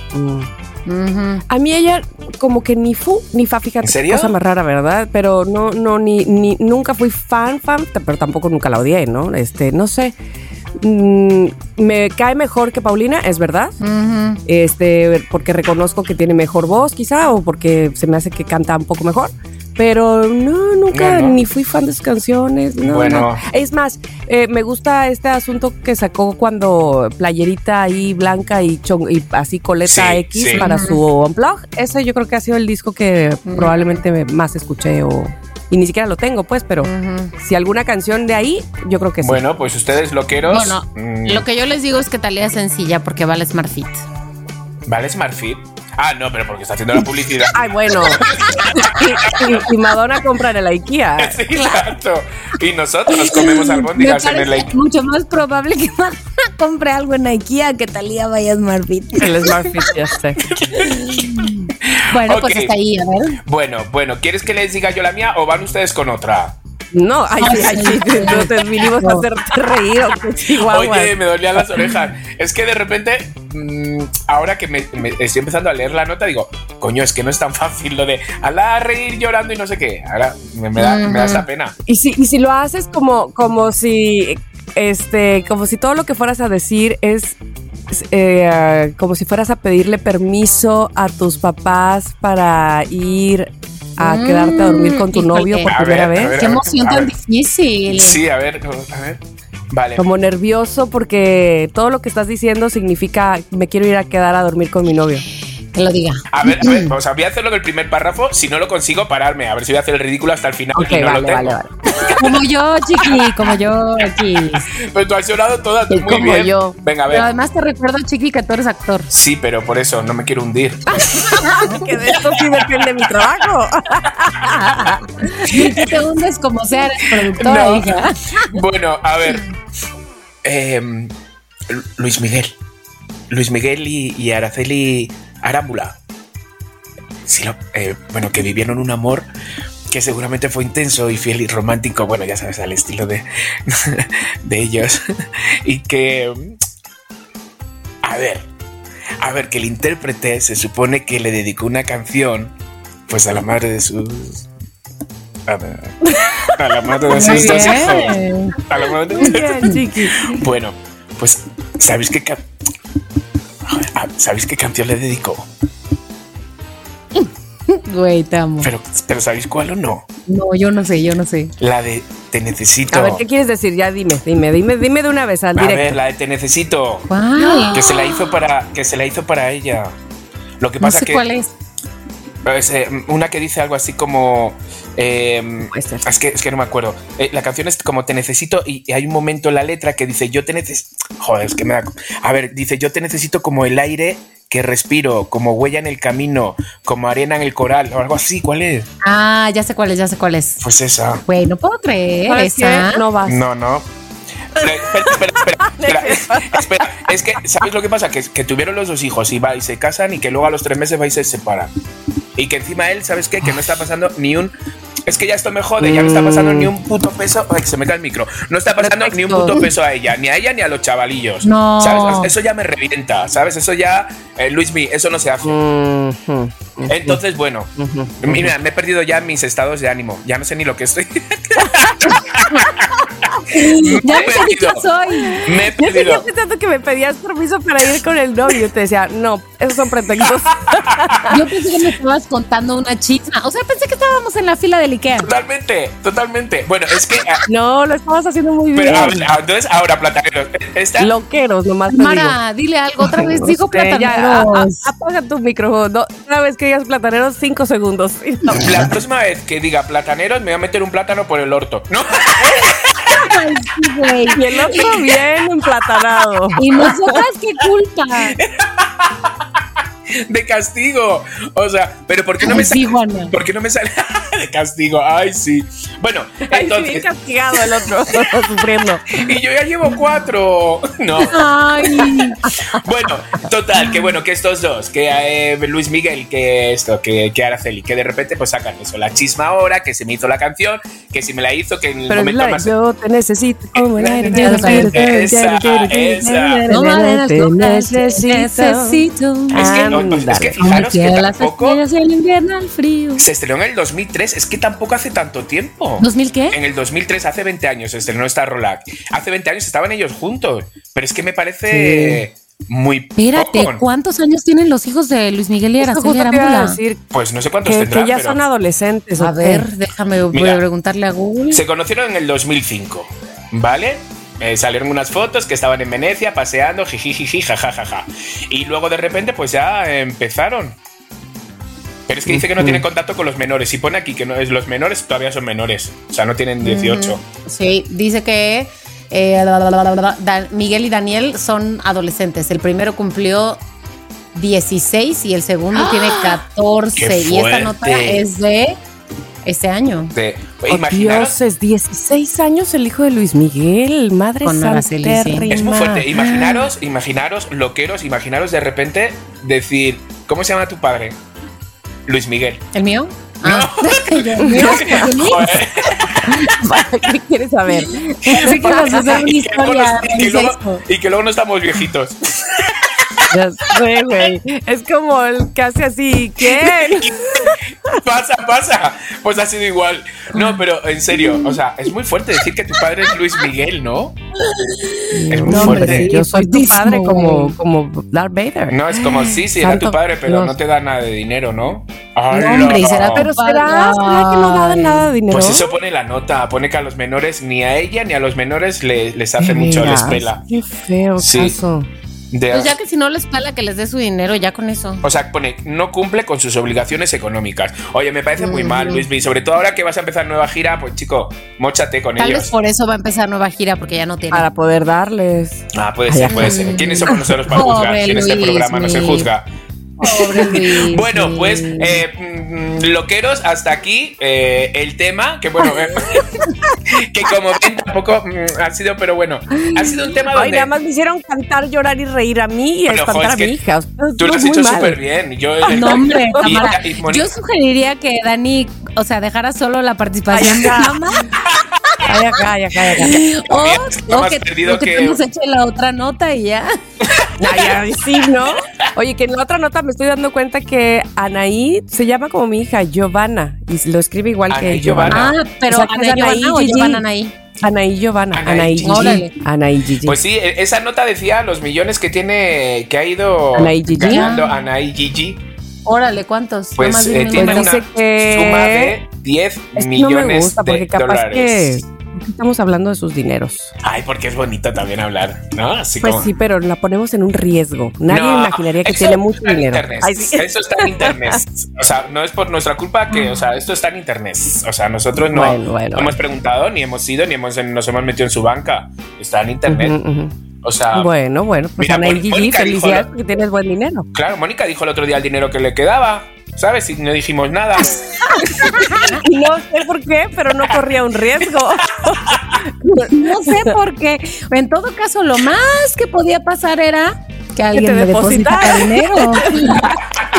Mm. A mí ella como que ni fu ni fa, fíjate. ¿En serio? Cosa más rara, ¿verdad? Pero no, no, ni, ni, nunca fui fan, fan, pero tampoco nunca la odié, ¿no? Este, no sé. Mm, me cae mejor que Paulina, es verdad. Este, porque reconozco que tiene mejor voz, quizá, o porque se me hace que canta un poco mejor. Pero no, nunca No, no. ni fui fan de sus canciones. No, Bueno. no. Es más, eh, me gusta este asunto que sacó cuando playerita ahí blanca y, chon- y así coleta Sí, X sí. para su unplug. Ese yo creo que ha sido el disco que probablemente me- más escuché o y ni siquiera lo tengo, pues, pero si alguna canción de ahí, yo creo que sí. Bueno, pues ustedes loqueros. Bueno, mm, lo que yo les digo es que Talía es sencilla porque vale Smart Fit. ¿Vale Smartfit? Ah, no, pero porque está haciendo la publicidad. Ay, bueno. y, y- y Madonna compra en el IKEA. Sí, exacto. Y nosotros nos comemos Me albóndigas en el parece like. mucho más probable que Madonna compre algo en IKEA que Talía vaya a Smart Fit. El Smart Fit, ya sé. Bueno, pues hasta ahí, a ver. Bueno, bueno, ¿quieres que les diga yo la mía o van ustedes con otra? No, ay, sí, ay, sí, entonces vinimos a hacerte reír. Oye, me dolían las orejas. Es que de repente, mm, ahora que me, me estoy empezando a leer la nota, digo, coño, es que no es tan fácil lo de ala reír llorando y no sé qué. Ahora me, me da, me da esa pena. Y si, y si lo haces como, como si, este, como si todo lo que fueras a decir es, es, eh, como si fueras a pedirle permiso a tus papás para ir a Mm, quedarte a dormir con tu híjole. novio por A primera ver, a vez. ver. Qué emoción tan difícil. Sí, a ver, a ver. Vale. Como nervioso porque todo lo que estás diciendo significa me quiero ir a quedar a dormir con mi novio. Que lo diga. A ver, a ver, o sea, voy a hacerlo en el primer párrafo. Si no lo consigo, pararme. A ver si voy a hacer el ridículo hasta el final. Ok, y no vale, lo tengo. vale, vale. Como yo, chiqui, como yo aquí. Pero tú has llorado toda, tú Sí, muy como bien. yo. Venga, a Pero ver. además te recuerdo, chiqui, que tú eres actor. Sí, pero por eso no me quiero hundir. que de esto sí depende mi trabajo. Y tú te hundes como sea, eres productora, No. hija. Bueno, a ver. Em, Luis Miguel. Luis Miguel y, y Araceli Arámbula. Sí, eh, bueno, que vivieron un amor que seguramente fue intenso y fiel y romántico. Bueno, ya sabes, al estilo de, de ellos. Y que. A ver. A ver, que el intérprete se supone que le dedicó una canción. Pues a la madre de sus. A la, a la madre de sus dos hijos. A la madre de chiqui. bueno, pues, ¿sabéis qué, ¿sabéis qué canción le dedicó? Güey, te amo. Pero, pero ¿sabéis cuál o no? No, yo no sé, yo no sé. La de Te Necesito. A ver, ¿qué quieres decir? Ya dime, dime, dime, dime de una vez al A directo. ver, la de Te Necesito. ¿Cuál? Que se la hizo para, que se la hizo para ella. Lo que No pasa sé que cuál es. es, eh, una que dice algo así como eh, ser. es que es que no me acuerdo. Eh, la canción es como te necesito y hay un momento en la letra que dice yo te necesito. Joder, es que me da. A ver, dice yo te necesito como el aire que respiro, como huella en el camino, como arena en el coral, o algo así. ¿Cuál es? Ah, ya sé cuál es, ya sé cuál es. Pues esa. Güey, no puedo creer ¿Sabes esa. No vas. No, no. Espera, espera, espera, espera, espera. Es que, ¿sabes lo que pasa? Que, que tuvieron los dos hijos y va y se casan y que luego a los tres meses va y se separan. Y que encima él, ¿sabes qué? Que no está pasando ni un. Es que ya esto me jode, ya no está pasando ni un puto peso. Ay, que se me cae el micro. No está pasando ni un puto peso a ella, ni a ella ni a los chavalillos. No. ¿Sabes? Eso ya me revienta, ¿sabes? Eso ya. Eh, Luis Mi, eso no se hace. Entonces, bueno, mira, me he perdido ya mis estados de ánimo. Ya no sé ni lo que estoy. Ya Me he no soy. Me he Yo seguía pensando que me pedías permiso para ir con el novio. Te decía, no, esos son pretextos. Yo pensé que me estabas contando una chisma. O sea, pensé que estábamos en la fila del Ikea. Totalmente, totalmente. Bueno, es que. ah, No, lo estabas haciendo muy bien. Pero ahora, entonces, ahora, plataneros. Esta, Loqueros, nomás digo. Mara, dile algo otra vez. Dijo ya, a- a- plataneros. apaga tu micrófono. Una vez que digas plataneros, cinco segundos. la próxima vez que diga plataneros, me voy a meter un plátano por el orto. ¿No? Ay, sí, güey. Y el otro bien emplatanado. Y nosotras, qué culpa. De castigo. O sea, pero ¿por qué no me Ay, sí, sale? Juana. ¿Por qué no me sale? de castigo. Ay, sí. Bueno, Ay, sí, bien entonces. castigado el otro, sufriendo. Y yo ya llevo cuatro. No. Ay. Bueno, total, que bueno, que estos dos, que eh, Luis Miguel, que esto, que, que Araceli, que de repente pues sacan eso, la chisma ahora, que se me hizo la canción, que si me la hizo, que en el Pero momento la más. yo te necesito como el aire. Esa, esa. No me necesito. necesito. Es que, no, pues, es que fijaros que las tampoco el invierno frío. se estrenó en el 2003, es que tampoco hace tanto tiempo. ¿2000 qué? En el 2003, hace 20 años, se estrenó esta rola. Hace 20 años estaban ellos juntos, pero es que me parece muy Espérate, poco. ¿cuántos años tienen los hijos de Luis Miguel y Araceli Arámbula? Pues no sé cuántos que, tendrán, que ya pero son adolescentes. A ver, déjame voy Mira. a preguntarle a Google. se conocieron en el 2005, ¿vale? Eh, salieron unas fotos que estaban en Venecia paseando, jiji, jajajaja. Y luego de repente, pues ya empezaron. Pero es que dice que no tiene contacto con los menores. Y pone aquí que no, es- los menores todavía son menores. O sea, no tienen 18. Sí, dice que eh, Miguel y Daniel son adolescentes. El primero cumplió 16 y el segundo tiene 14. ¡Qué Y esta nota es de este año. De, Oh, imaginaros, Dios, es 16 años el hijo de Luis Miguel, madre Con Araceli, sí. santérrima. Es muy fuerte. Imaginaros, imaginaros, loqueros, imaginaros de repente decir, ¿cómo se llama tu padre? Luis Miguel. ¿El mío? No. Ah. ¿El mío? Joder. ¿Qué quieres saber? Sí, que vas a hacer una historia. nos- y que luego- y que luego no estamos viejitos. Ya sé, güey. Es como el que hace así. ¿Quién? pasa, pasa. Pues ha sido igual. No, pero en serio, o sea, es muy fuerte decir que tu padre es Luis Miguel, ¿no? Es muy No, fuerte. sí, yo soy tu padre como, como Darth Vader. No, es como, sí, sí, era Santo tu padre, pero Dios. no te da nada de dinero, ¿no? No, ¡Hala! hombre, y será Pero será, será que no da nada de dinero. Pues eso pone la nota, pone que a los menores, ni a ella ni a los menores le- les hace mucho, les pela. Qué feo Sí. caso. De- Pues ya que si no les pala que les dé su dinero, ya con eso. O sea, pone, no cumple con sus obligaciones económicas. Oye, me parece muy mal. Luis B. Sobre todo ahora que vas a empezar nueva gira, pues chico, mochate con Tal ellos. vez por eso va a empezar nueva gira, porque ya no tiene. Para poder darles. Ah, puede Ay, ser, puede ser. ¿Quiénes somos nosotros para juzgar? Si en este programa no se juzga. Pobre Luis. Bueno, pues, eh, mm, loqueros, hasta aquí eh, el tema, que bueno, eh, que como ven tampoco mm, ha sido, pero bueno, ha sido un tema Ay, donde nada más me hicieron cantar, llorar y reír a mí y espantar jo, es a mi que hija. Tú lo has hecho súper bien. Yo, No, hombre, y- y Yo sugeriría que Dani, o sea, dejara solo la participación Ay, de mamá. Ay, acá, ay, acá, ay, acá. O, o más que, perdido o que, que- tú nos eche la otra nota y ya. Ay, sí, ¿no? Oye, que en la otra nota me estoy dando cuenta que Anaí se llama como mi hija, Giovanna, y lo escribe igual Anaí que Giovanna. Giovanna. Ah, pero O sea, Anaí, Giovanna o Gigi. llevan Anaí. Anaí Giovanna, Anaí Anaí Gigi. Gigi. Órale. Anaí Gigi. Pues sí, e- esa nota decía los millones que tiene, que ha ido Anaí Gigi. ganando Anaí Gigi. Órale, ¿cuántos? Pues Nomás eh, dime tiene. Pues una que- suma de 10 es que no millones me gusta porque de capaz dólares. que estamos hablando de sus dineros. Ay, porque es bonito también hablar, ¿no? Así Pues como... sí, pero la ponemos en un riesgo. Nadie No, imaginaría que tiene mucho dinero. Ay, sí. Eso está en internet. O sea, no es por nuestra culpa que, o sea, esto está en internet. O sea, nosotros no, Bueno, bueno, no hemos preguntado, ni hemos ido, ni hemos, nos hemos metido en su banca. Está en internet. Ujú. O sea, Bueno, bueno, pues Mira, Ana y Gigi, Mónica dijo felicidades porque tienes buen dinero. claro, Mónica dijo el otro día el dinero que le quedaba, ¿sabes? Y no dijimos nada. No sé por qué, pero no corría un riesgo. No sé por qué. En todo caso, lo más que podía pasar era que alguien te me depositara. depositara dinero.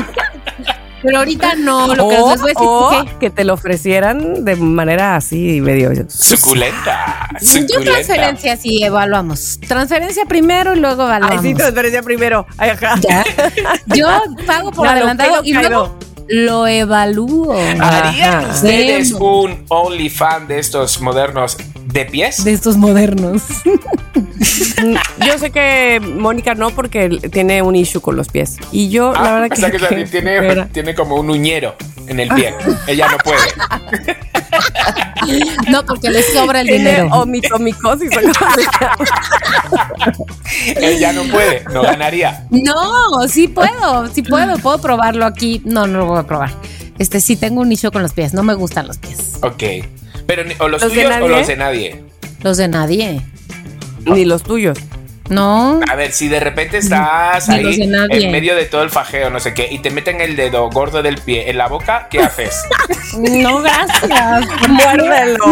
Pero ahorita no, lo que o les voy a decir es que que te lo ofrecieran de manera así medio. Suculenta. yo transferencia sí evaluamos. Transferencia primero y luego Ay, evaluamos. sí, transferencia primero. Ay, ajá. Ya. Yo pago por lo adelantado y no luego lo evalúo. ¿Harían Ajá. ustedes Vemos. un OnlyFan de estos modernos de pies? De estos modernos. Yo sé que Mónica no, porque tiene un issue con los pies. Y yo, la Ah, verdad o sea que, tiene, tiene como un uñero en el pie. Ella no puede. No, porque les sobra el dinero. o llama. Ella no puede, no ganaría. No, sí puedo, sí puedo, puedo probarlo aquí. No, no lo voy a probar. Este sí tengo un nicho con los pies, no me gustan los pies. Ok. Pero ni- o los, ¿Los de tuyos o los de nadie. Los de nadie. Ni los tuyos. No. A ver, si de repente estás Ni ahí en medio de todo el fajeo, no sé qué, y te meten el dedo gordo del pie en la boca, ¿qué haces? No, gracias. Muérdelo.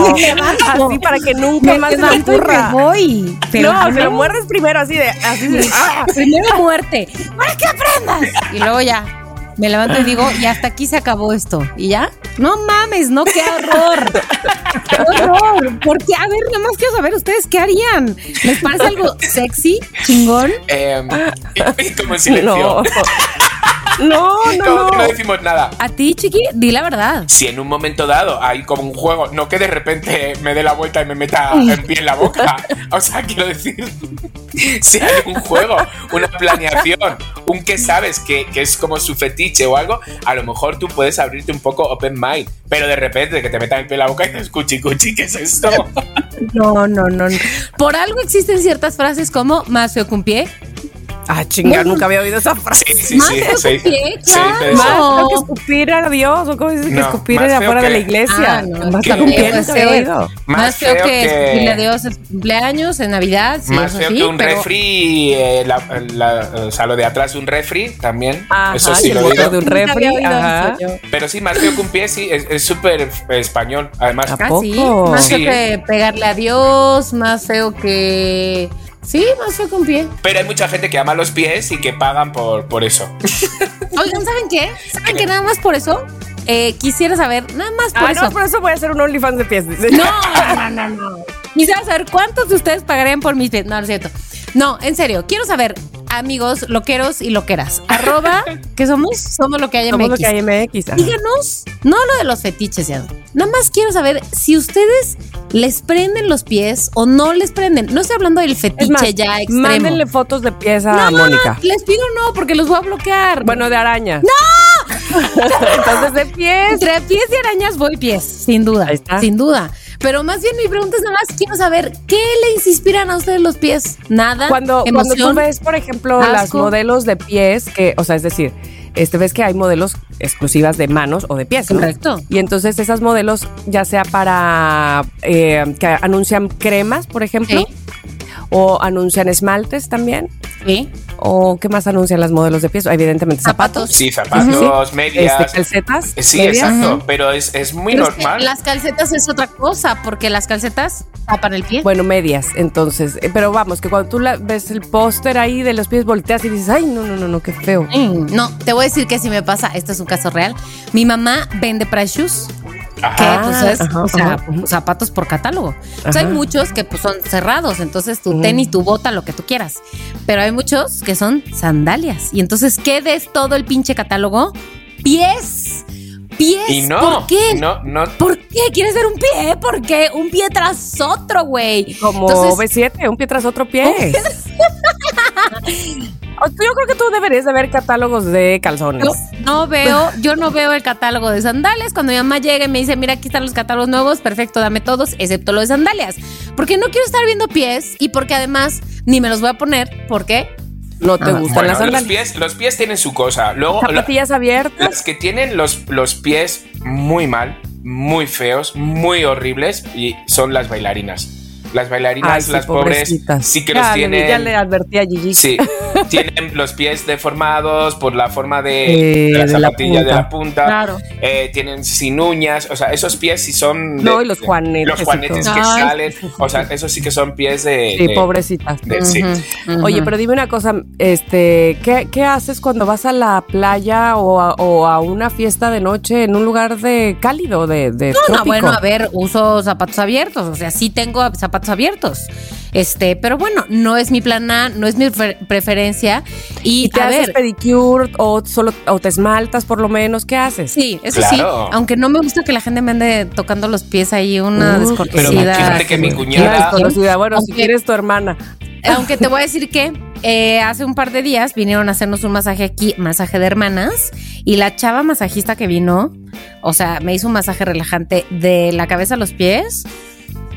Así para que nunca Me más se ocurra. voy. Pero no, se no. lo muerdes primero así de. Así de ah. Primero muerte. Para que aprendas. Y luego ya. Me levanto y digo, y hasta aquí se acabó esto. ¿Y ya? No mames, no, qué horror. Qué horror. Porque, a ver, nada más quiero saber, ¿ustedes qué harían? ¿Les parece algo sexy, chingón? Y, y como en silencio. No. No, Como no, que no no. decimos nada. A ti, chiqui, di la verdad. Si en un momento dado hay como un juego, no que de repente me dé la vuelta y me meta el pie en la boca. O sea, quiero decir, si hay un juego, una planeación, un que sabes que, que es como su fetiche o algo, a lo mejor tú puedes abrirte un poco open mind. Pero de repente que te metan el pie en la boca y dices, cuchi, cuchi, ¿qué es esto? No, no, no. no. Por algo existen ciertas frases como más feo que un pie. Ah, chinga, nunca había oído esa frase. Sí, sí, Más sí. que claro. eso. Más que escupir a Dios, o cómo se dice que No, escupir afuera de la que- iglesia. Ah, no, más que- feo que oído. Más, feo, que, escupirle a Dios en cumpleaños, en Navidad, sí, Más feo sí, que un pero- refri, eh, la- la- o sea, lo de atrás de un refri también. Ajá, eso sí lo oído. de un refri. ajá. Pero sí, más feo que un pie, sí, es es súper español. Además, ¿A Ah, sí, poco? más feo Sí. que pegarle a Dios, más feo que... Sí, más feo que un pie. pero hay mucha gente que ama los pies y que pagan por, por eso. Oigan, ¿saben qué? ¿Saben que nada más por eso? Eh, quisiera saber, nada más por Ah, eso. no, por eso voy a hacer un OnlyFans de pies. No, no, no, no. Quisiera saber cuántos de ustedes pagarían por mis pies. No, no es cierto. No, en serio, quiero saber, amigos, loqueros y loqueras. Arroba, ¿qué somos? Somos lo que hay en Somos lo MX. que hay MX. ajá. Díganos, no lo de los fetiches ya. Nada más quiero saber si ustedes les prenden los pies o no les prenden. No estoy hablando del fetiche más, ya extremo. mándenle fotos de pies a no, Mónica. les pido no, porque los voy a bloquear. Bueno, de araña. ¡No! Entonces de pies. Entre pies y arañas voy pies, sin duda. Ahí está. Sin duda. Pero más bien mi pregunta es nada más, quiero saber, ¿qué les inspiran a ustedes los pies? Nada. Cuando, cuando tú ves, por ejemplo, las asco. modelos de pies, que, o sea, es decir, este ves que hay modelos exclusivas de manos o de pies, ¿no? Correcto. Y entonces esas modelos, ya sea para eh, que anuncian cremas, por ejemplo, Sí. o anuncian esmaltes también, Sí. O qué más anuncian las modelos de pies, evidentemente zapatos, Zapatos. Sí, zapatos, este, medias. calcetas, Sí, medias. exacto, pero es, es muy Pero es que normal. las calcetas es otra cosa, porque las calcetas tapan el pie. Bueno, medias, entonces, eh, pero vamos, que cuando tú la, ves el póster ahí de los pies volteas y dices, ay, no, no, no, no, qué feo. Mm, No, te voy a decir que si me pasa, esto es un caso real. Mi mamá vende price shoes, que Ajá. pues es ajá, o sea, ajá. zapatos por catálogo. Hay muchos que pues son cerrados, entonces tu tenis, tu bota, lo que tú quieras. Pero hay muchos que son sandalias. Y entonces, ¿qué ves todo el pinche catálogo? Pies. Pies. Y no, ¿Por qué? no, no. ¿Por qué quieres ver un pie? Porque un pie tras otro, güey. Como Entonces- B7, un pie tras otro pie. Yo creo que tú deberías de ver catálogos de calzones. Yo no veo, yo no veo el catálogo de sandalias. Cuando mi mamá llega y me dice, mira, aquí están los catálogos nuevos, perfecto, dame todos, excepto los de sandalias. Porque no quiero estar viendo pies y porque además ni me los voy a poner. ¿Por qué? No te Ah, gustan Bueno, las los sandalias. pies, los pies tienen su cosa. Luego, la- Zapatillas abiertas. las que tienen los, los pies muy mal, muy feos, muy horribles, y son las bailarinas. Las bailarinas, Ay, sí, las pobres, sí que Ya los tienen. Ya le advertí a Gigi. Sí, tienen los pies deformados por la forma de, Eh, de la de la zapatilla de la punta. Claro. Eh, tienen sin uñas, o sea, esos pies sí son. de- No, y los juanetes Los juanetes que Ay. salen, o sea, esos sí que son pies de. Sí, de- pobrecitas. de- sí. Oye, pero dime una cosa, este, ¿qué, qué haces cuando vas a la playa o a, o a una fiesta de noche en un lugar de cálido, de, de No, no, bueno, a ver, uso zapatos abiertos, o sea, sí tengo zapatos abiertos. Este, pero bueno, no es mi plan A, no es mi pre- preferencia. Y, ¿Y te a haces ver, pedicure o solo o te esmaltas por lo menos? ¿Qué haces? sí, eso Claro. sí, aunque no me gusta que la gente me ande tocando los pies ahí, una Uh, descortesía. pero fíjate que mi Una cuñada. desconocida. Bueno, si quieres tu hermana. Aunque te voy a decir que eh, hace un par de días vinieron a hacernos un masaje aquí, masaje de hermanas, y la chava masajista que vino, o sea, me hizo un masaje relajante de la cabeza a los pies.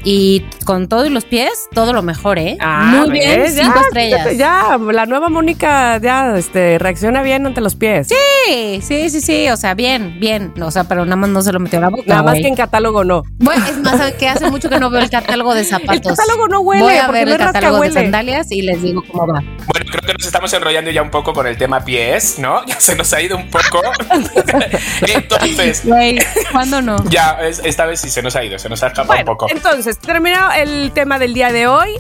Y con todo y los pies, todo lo mejor, ¿eh? Muy bien, Ah, ¿ves? cinco Ya, estrellas. Ya, la nueva Mónica ya este, reacciona bien ante los pies. Sí, sí, sí, sí, o sea, bien, bien. O sea, pero nada más no se lo metió a la boca. Nada más que en catálogo no. Bueno, es más, que hace mucho que no veo el catálogo de zapatos. El catálogo no huele, Voy a porque ver no el catálogo de sandalias y les digo cómo va. Bueno, creo que nos estamos enrollando ya un poco con el tema pies, ¿no? Ya se nos ha ido un poco. Entonces, Güey, ¿cuándo no? ya, es- esta vez sí se nos ha ido, se nos ha escapado Bueno, un poco. entonces, terminado el tema del día de hoy.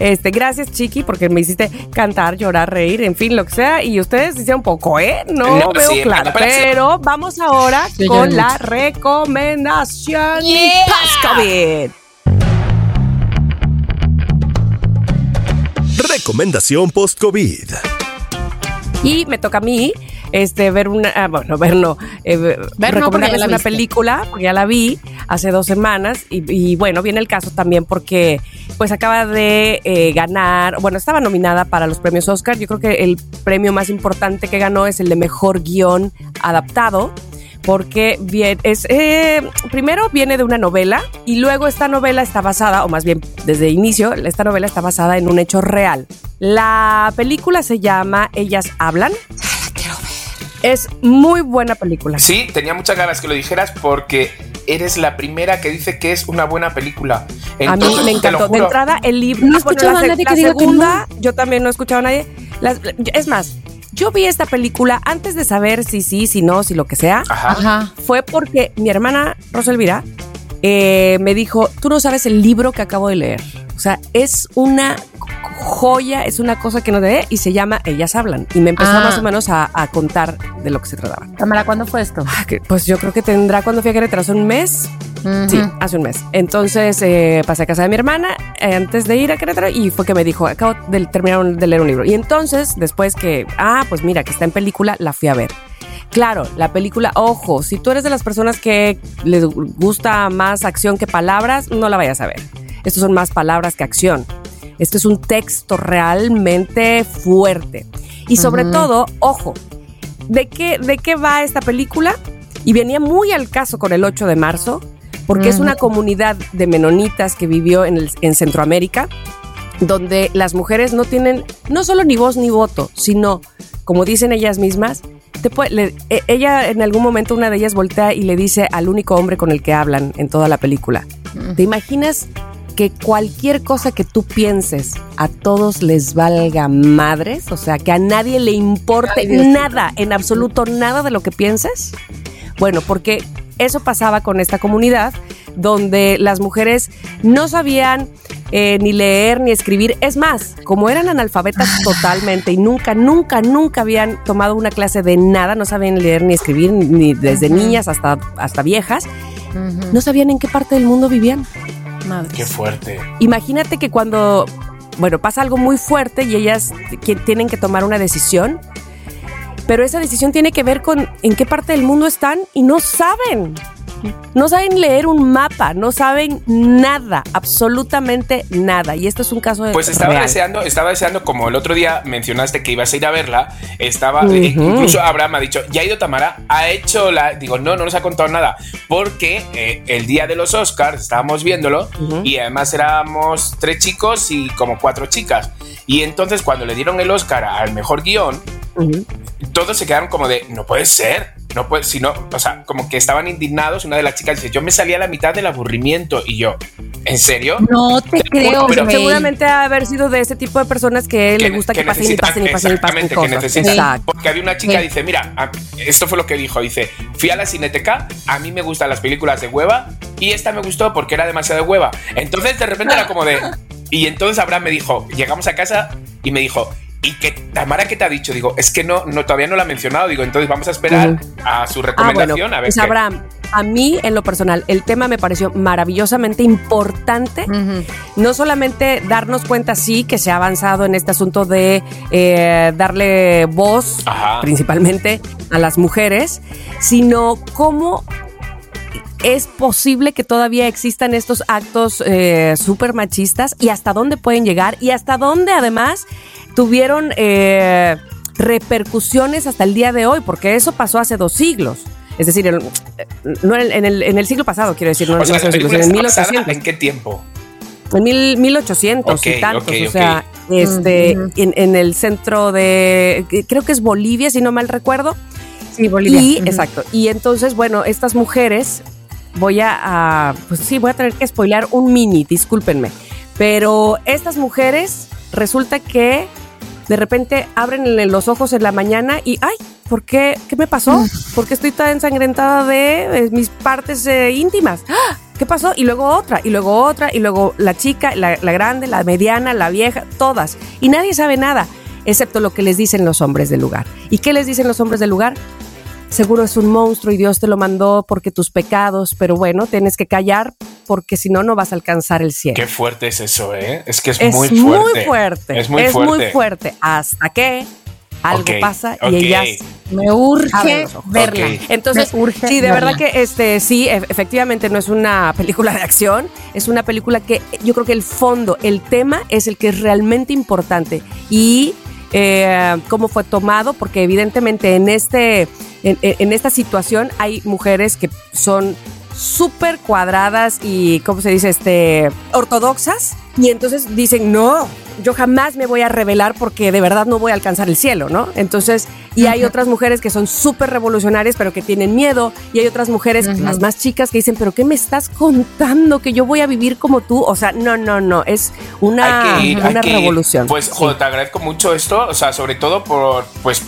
Este, gracias, Chiqui, porque me hiciste cantar, llorar, reír, en fin, lo que sea. Y ustedes hicieron poco, ¿eh? No, No, veo sí, claro. pero vamos ahora con la mucho. recomendación Yeah. post-COVID. Recomendación post-COVID. Y me toca a mí este, ver una, ah, bueno, ver no, eh, Ver recomendarles una viste. película, porque ya la vi hace dos semanas y, y, bueno, viene el caso también porque pues acaba de eh, ganar, bueno, estaba nominada para los premios Oscar, yo creo que el premio más importante que ganó es el de mejor guion adaptado. Porque bien, es, eh, primero viene de una novela y luego esta novela está basada, o más bien desde el inicio, esta novela está basada en un hecho real. La película se llama Ellas Hablan. Es muy buena película. Sí, tenía muchas ganas que lo dijeras porque eres la primera que dice que es una buena película. a mí Entonces, me encantó. De entrada, el libro. No he bueno, escuchado la, a nadie la que diga que segunda, yo también no he escuchado a nadie. Las- es más, yo vi esta película antes de saber si sí, si no, si lo que sea. Ajá. Ajá. Fue porque mi hermana Roselvira eh, me dijo: Tú no sabes el libro que acabo de leer. O sea, es una joya, es una cosa que no de y se llama Ellas Hablan. Y me empezó Ah. más o menos a, a contar de lo que se trataba. Cámara, ¿cuándo fue esto? Ah, que- Pues yo creo que tendrá cuando fui a Querétaro, hace un mes. Sí, hace un mes. Entonces eh, pasé a casa de mi hermana eh, antes de ir a Querétaro y fue que me dijo, acabo de terminar de leer un libro. Y entonces, después que, ah, pues mira, que está en película, la fui a ver. Claro, la película, ojo, si tú eres de las personas que les gusta más acción que palabras, no la vayas a ver. Estos son más palabras que acción. Este es un texto realmente fuerte. Y sobre todo, ojo, ¿de qué, ¿de qué va esta película? Y venía muy al caso con el 8 de marzo, porque es una comunidad de menonitas que vivió en, el- en Centroamérica, donde las mujeres no tienen no solo ni voz ni voto, sino, como dicen ellas mismas, te puede- le- e- ella en algún momento, una de ellas voltea y le dice al único hombre con el que hablan en toda la película, ¿te imaginas que cualquier cosa que tú pienses a todos les valga madres? O sea, que a nadie le importe Ay, nada, en absoluto nada de lo que pienses. Bueno, porque eso pasaba con esta comunidad donde las mujeres no sabían eh, ni leer ni escribir. Es más, como eran analfabetas totalmente y nunca, nunca, nunca habían tomado una clase de nada, no sabían leer ni escribir, ni desde niñas hasta, hasta viejas, no sabían en qué parte del mundo vivían. Madres. Qué fuerte. Imagínate que cuando, bueno, pasa algo muy fuerte y ellas que tienen que tomar una decisión, pero esa decisión tiene que ver con en qué parte del mundo están y no saben. No saben leer un mapa, no saben nada, absolutamente nada. Y esto es un caso de. Pues estaba real. deseando, estaba deseando, como el otro día mencionaste que ibas a ir a verla, estaba, eh, incluso Abraham ha dicho, ya ha ido Tamara, ha hecho la, digo, no, no nos ha contado nada, porque eh, el día de los Oscars estábamos viéndolo Ujú. y además éramos tres chicos y como cuatro chicas. Y entonces cuando le dieron el Oscar al mejor guion, todos se quedaron como de, no puede ser, no puede, si no, o sea, como que estaban indignados. Una de las chicas dice, yo me salí a la mitad del aburrimiento y yo, ¿En serio? No te creo, Pero güey. seguramente ha haber sido de ese tipo de personas que, le gusta que, pasen y pasen y pasen y pasen exactamente, que cosas. necesitan- Exacto. Porque había una chica Sí. dice, mira, a- esto fue lo que dijo, dice, fui a la Cineteca, a mí me gustan las películas de hueva y esta me gustó porque era demasiado de hueva. Entonces de repente era como de... Y entonces Abraham me dijo, llegamos a casa y me dijo, ¿y que Tamara qué te ha dicho? Digo, es que no, no todavía no lo ha mencionado. Digo, entonces vamos a esperar a su Ah, recomendación bueno, a ver pues. Abraham, a mí en lo personal, el tema me pareció maravillosamente importante. No solamente darnos cuenta, sí, que se ha avanzado en este asunto de eh, darle voz, Ajá. principalmente a las mujeres, sino cómo es posible que todavía existan estos actos eh, súper machistas y hasta dónde pueden llegar y hasta dónde además tuvieron eh, repercusiones hasta el día de hoy, porque eso pasó hace dos siglos. Es decir, en, no en, en el, en el siglo pasado, quiero decir, no, O sea, hace la dos siglos, película en el está basada 1800. ¿En qué tiempo? En mil, 1800 Ok, y tantos, o sea, este, en, en el centro de, creo que es Bolivia, si no mal recuerdo. Sí, Bolivia. Y, exacto, y entonces, bueno, estas mujeres, voy a, a- pues sí, voy a tener que spoilear un mini, discúlpenme, pero estas mujeres resulta que de repente abren los ojos en la mañana y, ay, ¿por qué? ¿Qué me pasó? Mm. ¿Por qué estoy tan ensangrentada de mis partes eh, íntimas? ¡Ah! ¿Qué pasó? Y luego otra, y luego otra, y luego la chica, la, la grande, la mediana, la vieja, todas. Y nadie sabe nada, excepto lo que les dicen los hombres del lugar. ¿Y qué les dicen los hombres del lugar? Seguro es un monstruo y Dios te lo mandó porque tus pecados, pero bueno, tienes que callar porque si no, no vas a alcanzar el cielo. Qué fuerte es eso, ¿eh? Es que es, es muy fuerte. fuerte. Es muy fuerte. fuerte. Hasta que algo pasa y ellas Me urge verla. Entonces, Me urge sí, de verla. verdad que este sí, e- efectivamente no es una película de acción, es una película que yo creo que el fondo, el tema es el que es realmente importante y eh, cómo fue tomado, porque evidentemente en este en, esta situación hay mujeres que son súper cuadradas y, ¿cómo se dice? Este, ortodoxas. Y entonces dicen, no, yo jamás me voy a revelar porque de verdad no voy a alcanzar el cielo, ¿no? Entonces, y hay otras mujeres que son súper revolucionarias, pero que tienen miedo. Y hay otras mujeres, las más chicas, que dicen, pero ¿qué me estás contando? Que yo voy a vivir como tú. O sea, no, no, no, es una, ir, una revolución. Pues, Sí. joder, te agradezco mucho esto, o sea, sobre todo por, pues,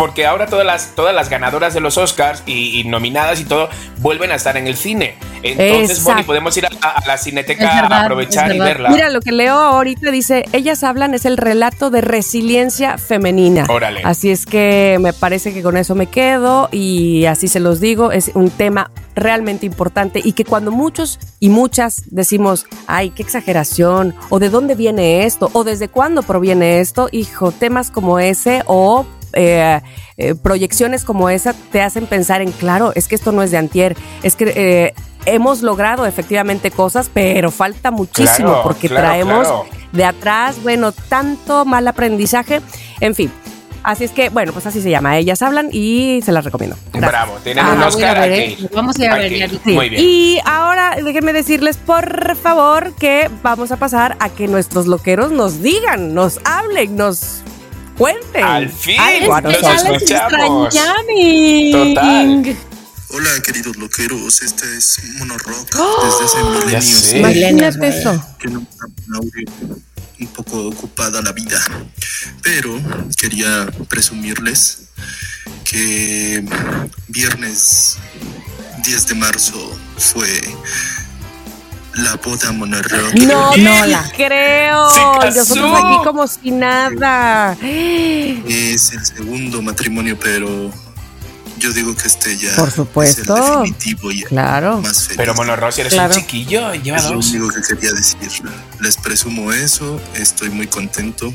porque ahora todas las, todas las ganadoras de los Oscars y, y nominadas y todo vuelven a estar en el cine. Entonces. Bonnie, podemos ir a, a la cineteca verdad, a aprovechar y verla. Mira, lo que leo ahorita dice, ellas hablan es el relato de resiliencia femenina. Órale. Así es que me parece que con eso me quedo y así se los digo, es un tema realmente importante y que cuando muchos y muchas decimos, ay, qué exageración, o de dónde viene esto, o desde cuándo proviene esto, hijo, temas como ese o... eh, eh, proyecciones como esa te hacen pensar en, claro, es que esto no es de antier, es que eh, hemos logrado efectivamente cosas, pero falta muchísimo Claro, porque claro, traemos claro. de atrás, bueno, tanto mal aprendizaje, en fin. Así es que, bueno, pues así se llama. Ellas hablan y se las recomiendo. Gracias. Bravo, tienen Ah, un voy a Oscar. ver, hay ¿eh? que ir. Vamos a ir a ver, que ya ir. vi. Sí. Muy bien. Y ahora déjenme decirles, por favor, que vamos a pasar a que nuestros loqueros nos digan, nos hablen, nos cuenten. Al fin, algo a nosotros. Total. Hola queridos loqueros, este es Mono Rock desde hace milenios. Imagínate eso. Que no un audio un poco ocupada la vida. Pero quería presumirles que viernes 10 de marzo fue la boda Mono Rock. No, No la- creo. Nosotros aquí como si nada. Es el segundo matrimonio, pero yo digo que este ya Por es el definitivo y Claro. más feliz. Pero Mono Rossi, eres Claro. un chiquillo, lleva Es lo dos. único que quería decir. Les presumo eso, estoy muy contento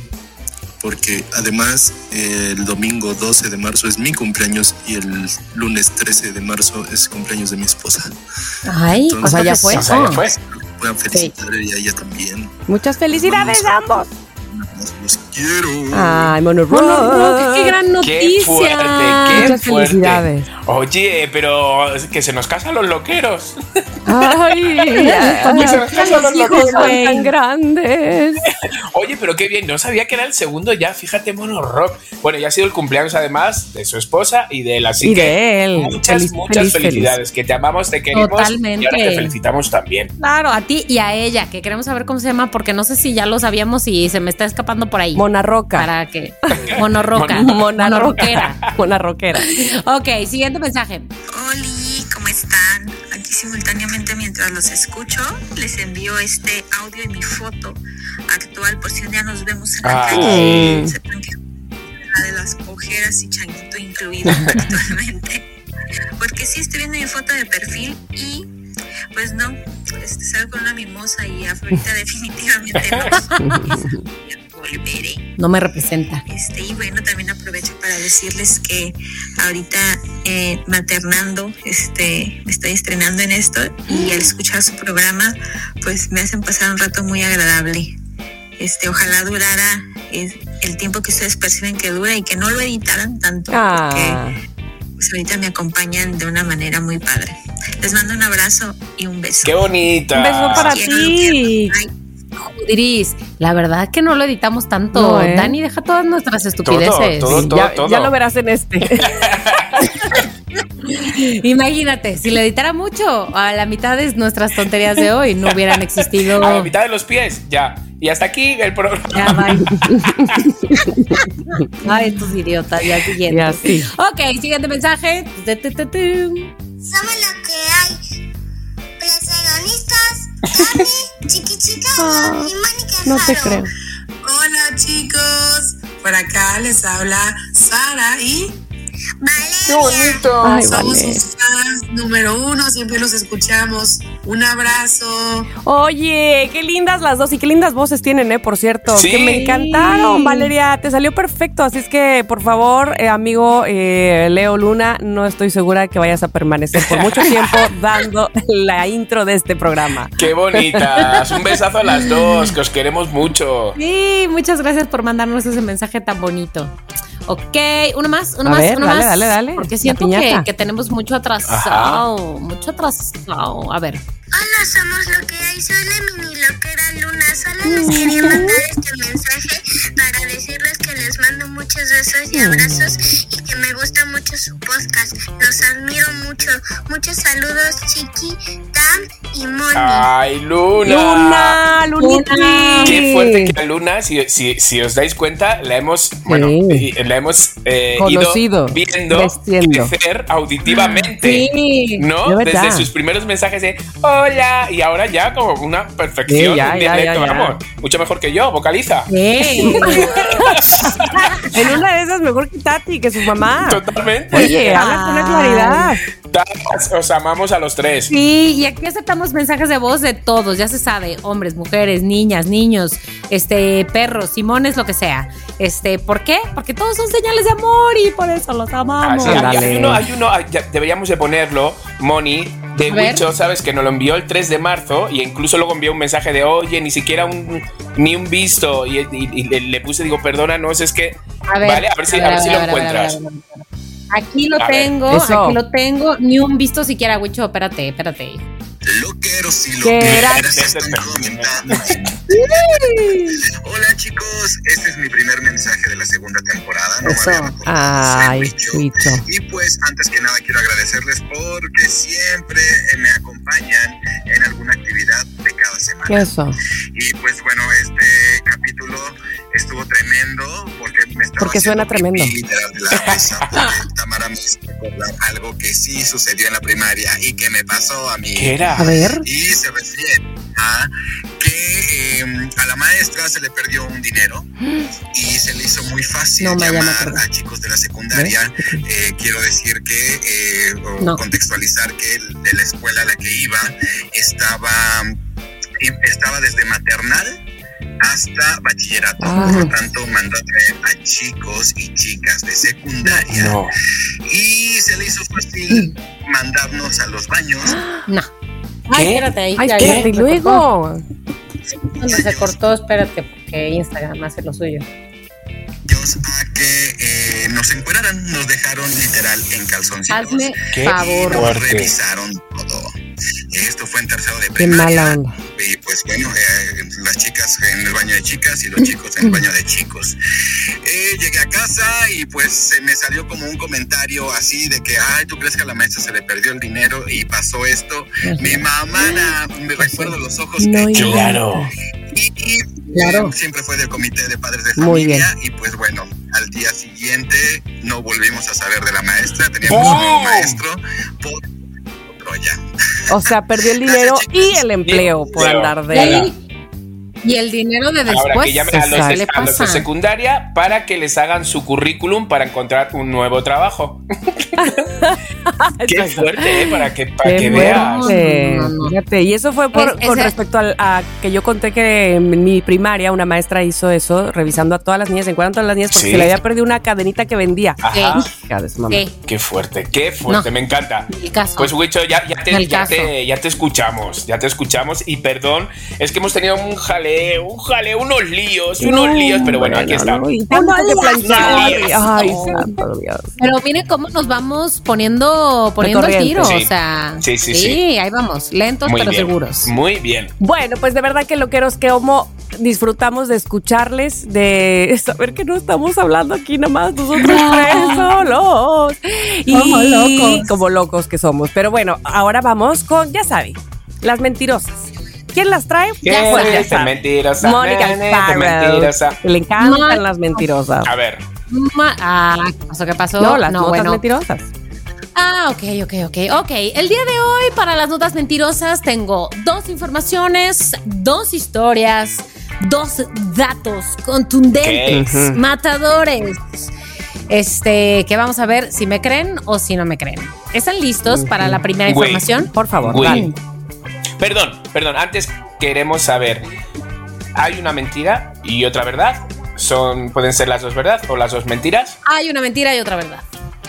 porque además el domingo 12 de marzo es mi cumpleaños y el lunes 13 de marzo es cumpleaños de mi esposa. Ay, Entonces, o sea, ya ¿cuánto fue. O sea, ya fue. Puedan felicitar a ella también. Muchas felicidades a ambos. Los quiero. Ay, Mono Rock, qué gran noticia. ¡Qué fuerte! ¡Qué Muchas fuerte! felicidades. Oye, pero que se nos casan los loqueros. Ay, Que se nos casan los hijos, loqueros. tan grandes. Oye, pero qué bien, no sabía que era el segundo ya, fíjate, Mono Rock. Bueno, ya ha sido el cumpleaños además de su esposa y de él, así Y que de él. muchas, Feliz, muchas feliz, felicidades, que te amamos, te queremos Totalmente. y ahora te felicitamos también. Claro, a ti y a ella, que queremos saber cómo se llama, porque no sé si ya lo sabíamos y se me está escapando por ahí. Mona Roca. Para que. Monorroca. Mona Roquera. Ok, siguiente mensaje. Hola, ¿cómo están? Aquí simultáneamente mientras los escucho, les envío este audio y mi foto actual por si un día nos vemos en la Ay. calle. Sepan que la de las ojeras y changuito incluido actualmente. Porque sí estoy viendo mi foto de perfil y pues no, este, salgo con una mimosa y ahorita definitivamente no. Volveré. No me representa. Este, y bueno, también aprovecho para decirles que ahorita eh, maternando, este, me estoy estrenando en esto y al escuchar su programa, pues me hacen pasar un rato muy agradable. Este, ojalá durara eh, el tiempo que ustedes perciben que dura y que no lo editaran tanto, Ah. porque ahorita me acompañan de una manera muy padre. Les mando un abrazo y un beso. ¡Qué bonita! Un beso para ti. Judiris, la verdad que no lo editamos tanto. No, ¿eh? Dani, deja todas nuestras estupideces. todo, todo. ya, ya lo verás en este. Imagínate, si le editara mucho, a la mitad de nuestras tonterías de hoy no hubieran existido. A la mitad de los pies, ya. Y hasta aquí el programa. Ya, bye. Ay, estos idiotas, ya siguiente. Y así. Ok, siguiente mensaje. Somos lo que hay. Protagonistas, Dani, Chiqui Chica y Mónica No te creo. Hola chicos, por acá les habla Sara y Valeria. Ay, somos vale. sus fans número uno, siempre los escuchamos. Un abrazo. Oye, qué lindas las dos y qué lindas voces tienen, ¿eh? Por cierto, Sí. que me encantaron, Valeria. Te salió perfecto, así es que, por favor, eh, amigo eh, Leo Luna, no estoy segura que vayas a permanecer por mucho tiempo dando la intro de este programa. ¡Qué bonitas! Un besazo a las dos, que os queremos mucho. Sí, muchas gracias por mandarnos ese mensaje tan bonito. Ok, uno más, uno A más, ver, uno dale, más. dale, dale. Porque siento que, que tenemos mucho atrasado, mucho atrasado. A ver. Hola, somos lo que hay. Soy la mini loquera Luna. Solo les quería mandar este mensaje para decirles que les mando muchos besos y abrazos y que me gusta mucho su podcast. Los admiro mucho. Muchos saludos, Chiqui, Tam y Moni. ¡Ay, Luna! Luna, Lunita. Qué fuerte que Luna, si, si, si os dais cuenta, la hemos, bueno, Sí. y- la hemos eh, Conocido, ido viendo creciendo. crecer auditivamente. Sí. ¿No? de verdad. Desde sus primeros mensajes de hola y ahora ya como una perfección, Sí, ya, ya, ya, ya. vamos, mucho mejor que yo, vocaliza. Sí. En una de esas, mejor que Tati, que su mamá. Totalmente. Oye, habla con una claridad. Os amamos a los tres. Sí, y aquí aceptamos mensajes de voz de todos, ya se sabe, hombres, mujeres, niñas, niños, este, perros, simones, lo que sea. Este, ¿por qué? Porque todos son señales de amor y por eso los amamos. Y Ándale. hay uno, hay uno, deberíamos de ponerlo, Moni, de. Wicho, ¿sabes? Que nos lo envió el 3 de marzo y incluso luego envió un mensaje de, oye, ni siquiera un, ni un visto. Y, y- y le, le puse, digo, perdónanos, es que... A ver, vale, a ver si, a ver si lo encuentras. Aquí lo A ver. tengo, aquí lo tengo, ni un visto siquiera, Wicho, espérate, espérate. Loqueros y loqueras están comentando. Hola chicos, este es mi primer mensaje de la segunda temporada. No me Eso. Ay. Wicho. Y pues antes que nada quiero agradecerles porque siempre eh, me acompañan en alguna actividad de cada semana. Eso. Y pues bueno, este capítulo estuvo tremendo porque me estaba Porque suena tremendo. pipí literal de la risa, porque Tamara me hizo recordar algo que sí sucedió en la primaria y que me pasó a mí. ¿Qué era? A ver. Y se refiere a que eh, a la maestra se le perdió un dinero y se le hizo muy fácil No, llamar a chicos de la secundaria. Eh, quiero decir que, eh, No. contextualizar que de la escuela a la que iba estaba, estaba desde maternal hasta bachillerato. Ah. Por lo tanto, mandó a traer a chicos y chicas de secundaria No. y se le hizo fácil mandarnos a los baños No. Ay, ¿Qué? espérate ahí. Ay, espérate, y luego. Cuando se cortó, espérate, porque Instagram hace lo suyo. A que eh, nos encueraran, nos dejaron literal en calzoncillos. Hazme Qué favor. fuerte. Revisaron todo. Esto fue en tercero de Qué primaria. mala onda. Y pues bueno, eh, las chicas en el baño de chicas y los chicos en el baño de chicos. Eh, llegué a casa y pues se me salió como un comentario así de que, ay, ¿tú crees que a la maestra se le perdió el dinero y pasó esto? Mi mamá, me recuerdo los ojos No, hechos. Claro. Y, y, Claro. siempre fue del comité de padres de Muy familia y pues bueno, al día siguiente no volvimos a saber de la maestra, teníamos ¡Oh! un maestro por Troya. O sea, perdió el dinero y el empleo por andar de. Y, el dinero de Ahora después. que llamen a los, ¿qué de, a los de secundaria para que les hagan su currículum para encontrar un nuevo trabajo. Qué fuerte, ¿eh? Para que, para que veas. fuerte. No, no, no. Fíjate, y eso fue por, Es- con respecto al- a que yo conté que en mi primaria una maestra hizo eso, revisando a todas las niñas, encuentran todas las niñas porque Sí. se le había perdido una cadenita que vendía. Ajá. Su mamá. ¿Qué? Qué fuerte, qué fuerte, No. me encanta. El caso. Pues Wicho, ya, ya, te, El ya, caso. te, ya te escuchamos, ya te escuchamos y perdón, es que hemos tenido un jaleo, un jaleo, unos líos, unos No, líos, pero bueno, aquí Dios. Pero miren cómo nos vamos poniendo, poniendo el tiro. Sí. O sea, Sí, sí, sí. ahí vamos. Lentos Muy pero bien, seguros. Muy bien. Bueno, pues de verdad que loqueros que homo disfrutamos de escucharles, de saber que no estamos hablando aquí nomás nosotros tres solos. Y Como locos. como locos que somos. Pero bueno, ahora vamos con, ya saben, las mentirosas. ¿Quién las trae? ¿Qué pues ya es saben. mentirosa? Mónica mentirosa. Le encantan Mónica. las mentirosas. A ver, Ma- ah, ¿qué pasó? ¿Qué pasó? No, las notas bueno. mentirosas. Ah, ok, ok, ok. Ok, el día de hoy para las notas mentirosas tengo dos informaciones, dos historias, dos datos contundentes, matadores. Este, que vamos a ver si me creen o si no me creen. ¿Están listos para la primera información? Por favor, Güey. Perdón, perdón, antes queremos saber, ¿hay una mentira y otra verdad? Son, ¿Pueden ser las dos verdad o las dos mentiras? Hay una mentira y otra verdad.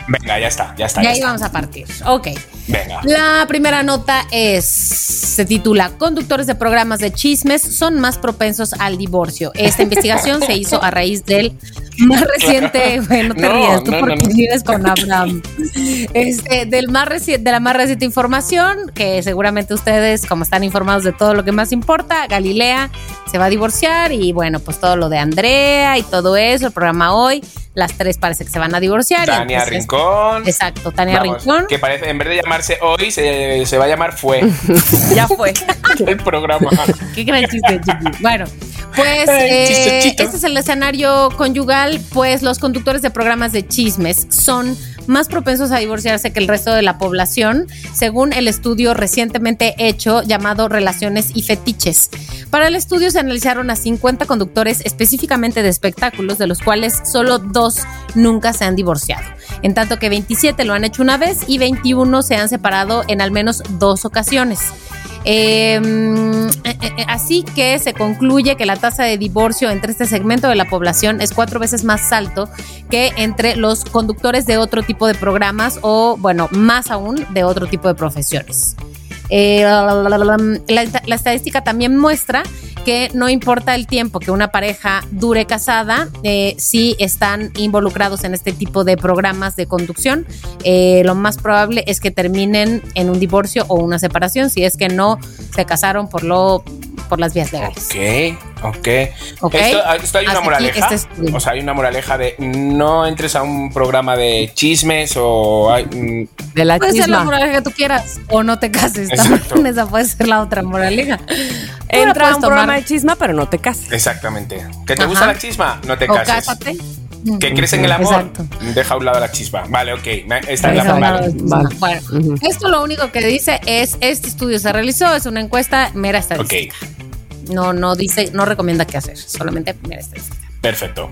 Venga, ya está, ya está. Y ya ahí está. vamos a partir. Ok. Venga. La primera nota es, se titula, conductores de programas de chismes son más propensos al divorcio. Esta investigación se hizo a raíz del más reciente, bueno, te No, rías tú no, porque no. vives con Abraham. Este, del más reciente, de la más reciente información, que seguramente ustedes, como están informados de todo lo que más importa, Galilea se va a divorciar y bueno, pues todo lo de Andrea y todo eso, el programa hoy, las tres parece que se van a divorciar. Tania entonces- Rincón. Exacto, Tania Vamos, Rincón. Que parece, en vez de llamarse hoy, se, se va a llamar fue Ya fue. el programa. Qué gran chiste, Chiqui. Bueno, pues eh, este es el escenario conyugal, pues los conductores de programas de chismes son más propensos a divorciarse que el resto de la población, según el estudio recientemente hecho llamado Relaciones y Fetiches. Para el estudio se analizaron a 50 conductores específicamente de espectáculos, de los cuales solo dos nunca se han divorciado, en tanto que 27 lo han hecho una vez y 21 se han separado en al menos dos ocasiones. Eh, mm, eh, eh, así que se concluye que la tasa de divorcio entre este segmento de la población es cuatro veces más alto que entre los conductores de otro tipo de programas o, bueno, más aún de otro tipo de profesiones. Eh, la, la estadística también muestra que no importa el tiempo que una pareja dure casada, eh, si están involucrados en este tipo de programas de conducción, eh, lo más probable es que terminen en un divorcio o una separación, si es que no se casaron por lo por las vías legales. Ok, ok. Ok. Esto, esto hay una Hasta moraleja. este o sea, hay una moraleja de no entres a un programa de chismes o hay, mm, De la Puede ser la chisma. moraleja que tú quieras o no te cases. Exacto. También esa puede ser la otra moraleja. Entra a un programa tomar. de chisma, pero no te cases. exactamente. ¿Que te Ajá. gusta la chisma? No te o cases. cásate. ¿Que crees en el amor? Exacto. Deja a un lado la chispa. Vale, ok. Esta es la vale. Bueno, esto lo único que dice es este estudio se realizó, es una encuesta mera estadística. No, no dice, no recomienda qué hacer, solamente mera estadística. perfecto.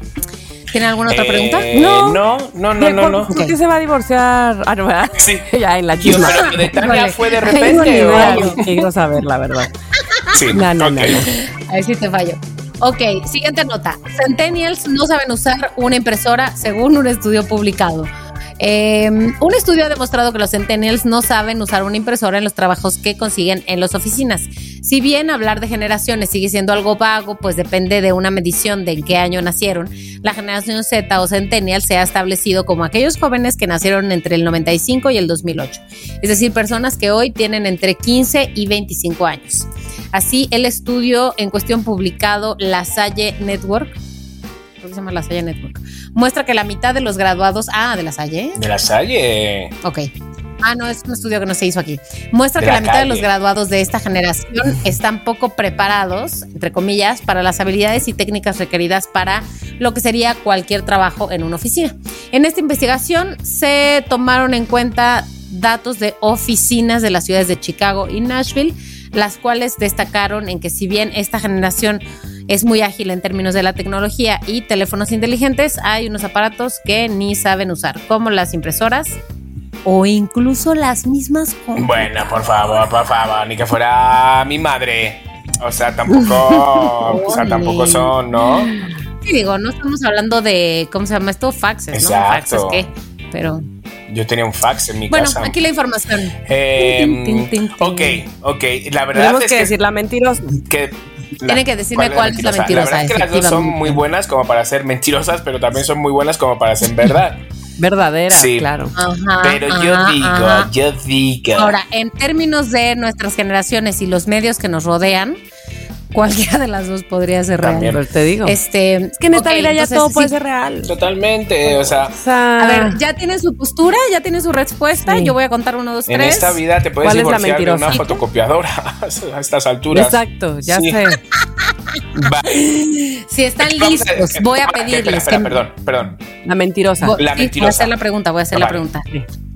¿Tiene alguna otra Eh, pregunta? No. No, no, no, ¿De no, por- no. ¿Por qué se va a divorciar? Ah, no, ¿verdad? Sí. ya en la Yo, chisma. pero lo de Tania fue de repente. o- Quiero saber, la verdad. Sí, No, no, ok. no, no. Ahí sí te fallo. Ok, siguiente nota. Centennials no saben usar una impresora según un estudio publicado. Eh, un estudio ha demostrado que los centennials no saben usar una impresora en los trabajos que consiguen en las oficinas. Si bien hablar de generaciones sigue siendo algo vago, pues depende de una medición de en qué año nacieron, la generación Z o Centennial se ha establecido como aquellos jóvenes que nacieron entre el 95 y el 2008, es decir, personas que hoy tienen entre 15 y 25 años. Así, el estudio en cuestión publicado La Salle Network, se llama La Salle Network, muestra que la mitad de los graduados, ah, de La Salle, De la Salle. Ok. Ah, no, es un estudio que no se hizo aquí. Muestra De que la la mitad de los graduados de esta generación están poco preparados, entre comillas, para las habilidades y técnicas requeridas para lo que sería cualquier trabajo en una oficina. En esta investigación se tomaron en cuenta datos de oficinas de las ciudades de Chicago y Nashville, las cuales destacaron en que si bien esta generación es muy ágil en términos de la tecnología y teléfonos inteligentes, hay unos aparatos que ni saben usar, como las impresoras o incluso las mismas computadoras. Bueno, por favor, por favor, ni que fuera mi madre. O sea, tampoco, o sea, tampoco son, ¿no? Sí, digo, no estamos hablando de, ¿cómo se llama esto? Faxes, ¿no? Faxes, Exacto. ¿qué? Pero, Yo tenía un fax en mi bueno, casa. aquí la información. Eh, Tin, tin, tin, tin. ok, ok. La verdad Tenemos es que que, decir la mentirosa. que Tiene que decirme cuál es la La mentirosa, verdad es que las dos son muy buenas como para ser mentirosas, pero también son muy buenas como para ser verdad. Verdadera, Sí. claro. Ajá, pero yo digo, ajá. yo digo. Ahora, en términos de nuestras generaciones y los medios que nos rodean, cualquiera de las dos podría ser real. También. Pero te digo. Este, Es que en esta vida ya entonces, todo puede sí, ser real. Totalmente, o sea, O sea, A ver, ya tiene su postura, ya tiene su respuesta. Sí. Yo voy a contar uno, dos, en tres. esta vida te puedes ¿Cuál es la divorciar de una mentirosa? fotocopiadora a estas alturas. Exacto, ya Sí. sé. Va. Si están Vamos a- listos, voy a espera, pedirles espera, que perdón, perdón. La mentirosa. La sí, Voy a mentirosa. hacer la pregunta, voy a hacer la Vale. pregunta.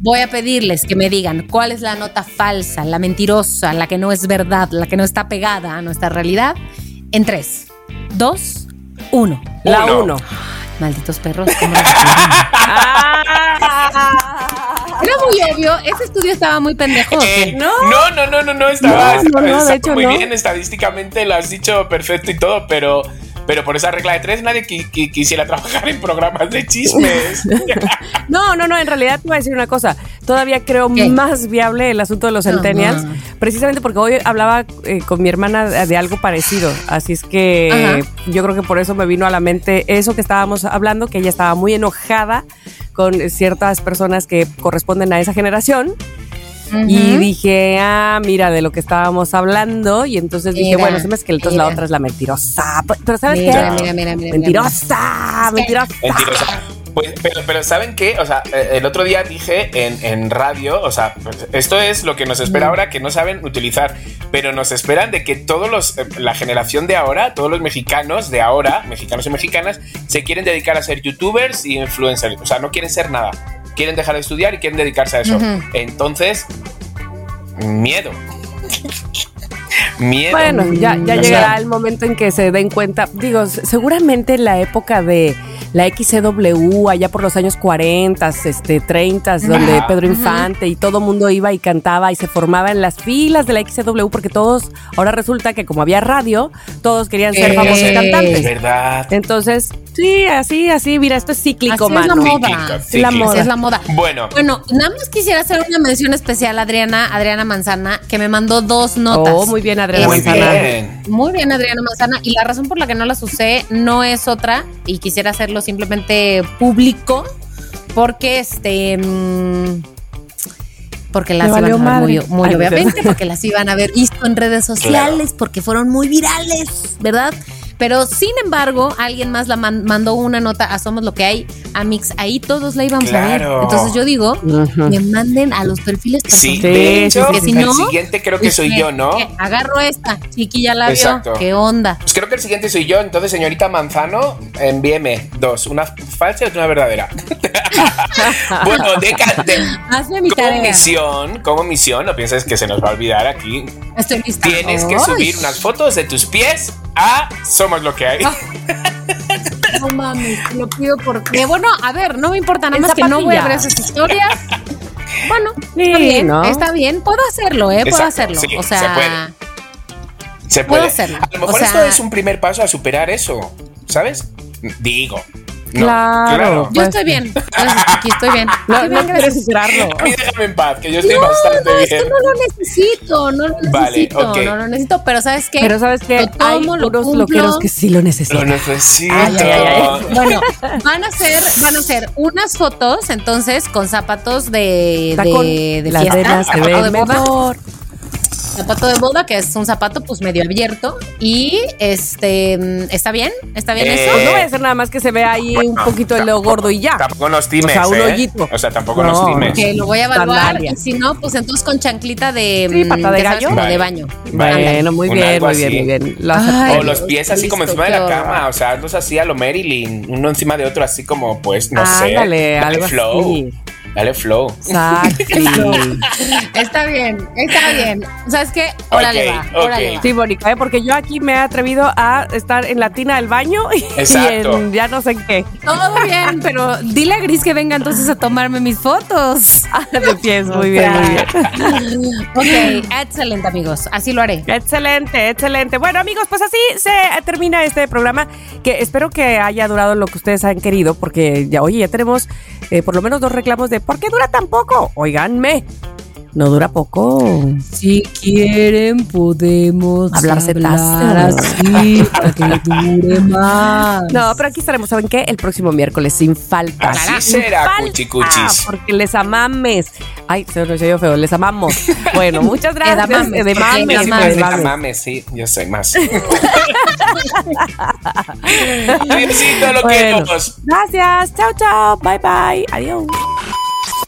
Voy a pedirles que me digan cuál es la nota falsa, la mentirosa, la que no es verdad, la que no está pegada a nuestra realidad. En tres, dos, uno. La Uno. uno. Malditos perros. ¿cómo lo descubren? Era muy obvio, ese estudio estaba muy pendejo. Eh, no, no, no, no, no, estaba, No, no, estaba- no, de estaba hecho muy no. bien estadísticamente, lo has dicho perfecto y todo, pero, pero por esa regla de tres nadie qui- qui- quisiera trabajar en programas de chismes. No, no, no, en realidad te voy a decir una cosa. Todavía creo ¿Qué? más viable el asunto de los centennials, precisamente porque hoy hablaba eh, con mi hermana de, de algo parecido. Así es que Ajá. yo creo que por eso me vino a la mente eso que estábamos hablando, que ella estaba muy enojada con ciertas personas que corresponden a esa generación. Y dije, ah, mira, de lo que estábamos hablando. Y entonces dije, bueno, se me hace que entonces la otra es la mentirosa. Pero ¿sabes Mira, qué? mira, mira, mira. Mentirosa, mentirosa. Mentirosa. Pues, pero, pero ¿saben qué? O sea, eh, el otro día dije en, en radio, o sea, pues, esto es lo que nos espera ahora que no saben utilizar, pero nos esperan de que todos los, eh, la generación de ahora, todos los mexicanos de ahora, mexicanos y mexicanas, se quieren dedicar a ser youtubers y influencers. O sea, no quieren ser nada. Quieren dejar de estudiar y quieren dedicarse a eso. Entonces, miedo. Miedo. Bueno, ya, ya O sea, llegará el momento en que se den cuenta. Digo, seguramente en la época de la XCW, allá por los años 40, este, 30, donde. Pedro Infante y todo mundo iba y cantaba y se formaba en las filas de la XCW, porque todos, ahora resulta que como había radio, todos querían ser Eh. famosos Es cantantes. verdad. Entonces, sí, así, así, mira, esto es cíclico, Así es la mano. moda. Cíclico, la moda. Así es la moda. Bueno, Bueno, nada más quisiera hacer una mención especial a Adriana, Adriana Manzana, que me mandó dos notas. Oh, muy bien, Adriana muy Manzana. bien. Muy bien, Adriana Manzana. Y la razón por la que no las usé no es otra, y quisiera hacerlo simplemente público, porque este. mm, Porque las iban a ver muy, madre. muy obviamente, porque las iban a ver visto en redes sociales, porque fueron muy virales, ¿verdad? Pero sin embargo, alguien más la man- mandó una nota a Somos lo que hay, a Mix, ahí todos la íbamos a Claro. ver. Entonces yo digo, Ujú. que manden a los perfiles Sí, personales. de Sí, hecho, sí. el Si no, siguiente creo que soy yo, ¿no? "Eh, Agarro esta, Chiqui ya la Exacto. vio. ¿Qué onda? Pues creo que el siguiente soy yo. Entonces, señorita Manzano, envíeme dos. Una falsa y otra verdadera. bueno, de, de- Hazme mi como tarea. misión, como misión, no pienses que se nos va a olvidar aquí. Estoy lista. Tienes que subir unas fotos de tus pies a Somos lo que hay. No mames, lo pido porque. Bueno, a ver, no me importa, nada más que no voy a ver esas historias. Bueno, Sí, está bien, ¿no? está bien, puedo hacerlo, ¿eh? Puedo Exacto, hacerlo. sí, o sea, se puede. Se Puedo puede. hacerlo. A lo mejor O sea- esto es un primer paso a superar eso, ¿sabes? Digo. No, Claro. Yo estoy bien. Chiqui, estoy bien. No, no bien, quieres superarlo. A mí déjame en paz, que yo estoy No, bastante no, es bien. que no lo necesito, no lo Vale, necesito, no lo necesito, pero ¿sabes qué? Pero sabes que Lo tomo, hay lo unos loqueros que sí lo Lo necesito. Ay, ay, ay, ay. Bueno, van a hacer, van a hacer unas fotos entonces con zapatos de, Tacón. de, de Las fiesta, de. Zapato de boda, que es un zapato pues medio abierto. Y este mm, ¿está bien? ¿Está bien Eh, eso? Pues no voy a hacer nada más que se vea ahí un Bueno, poquito el tampoco- gordo y ya. Tampoco nos times, O sea, un ¿eh? hoyito. O sea, tampoco No. nos times. Que lo voy a evaluar. Y si no, pues entonces con chanclita de, Sí, mm, pata de ya sabes, gallo. Vale. de baño. Vale. Bueno, muy Un bien, muy bien, muy bien. Lo Ay. O los pies así como encima de la cama, o sea, hazlos así a lo Marilyn, uno encima de otro, así como, pues, no sé. Ándale, Dale algo flow. así. Dale flow. Exacto. Está bien, está bien. ¿Sabes qué? Órale Ok, va, órale va. Sí, Mónica, ¿eh? porque yo aquí me he atrevido a estar en la tina del baño y, Exacto. en ya no sé en qué. Todo bien, pero dile a Gris que venga entonces a tomarme mis fotos. De pies, muy bien, muy bien. Ok, excelente amigos, así lo haré. Excelente, excelente. Bueno, amigos, pues así se termina este programa que espero que haya durado lo que ustedes han querido, porque ya, oye, ya tenemos eh, por lo menos dos reclamos de ¿por qué dura tan poco? Oiganme, no dura poco. Si quieren podemos Hablar cetáceo. hablar así para que dure más. No, pero aquí estaremos, ¿saben qué? El próximo miércoles, sin falta. Así Sin será, falta, cuchicuchis. Porque les amames. Ay, se nos oyó feo, les amamos. Bueno, muchas gracias. Edamames, De porque mames, edamames. de Sí, mames. mames, sí, yo sé más. Diosito, lo Bueno, queremos. gracias. Chao, chao. Bye, bye. Adiós.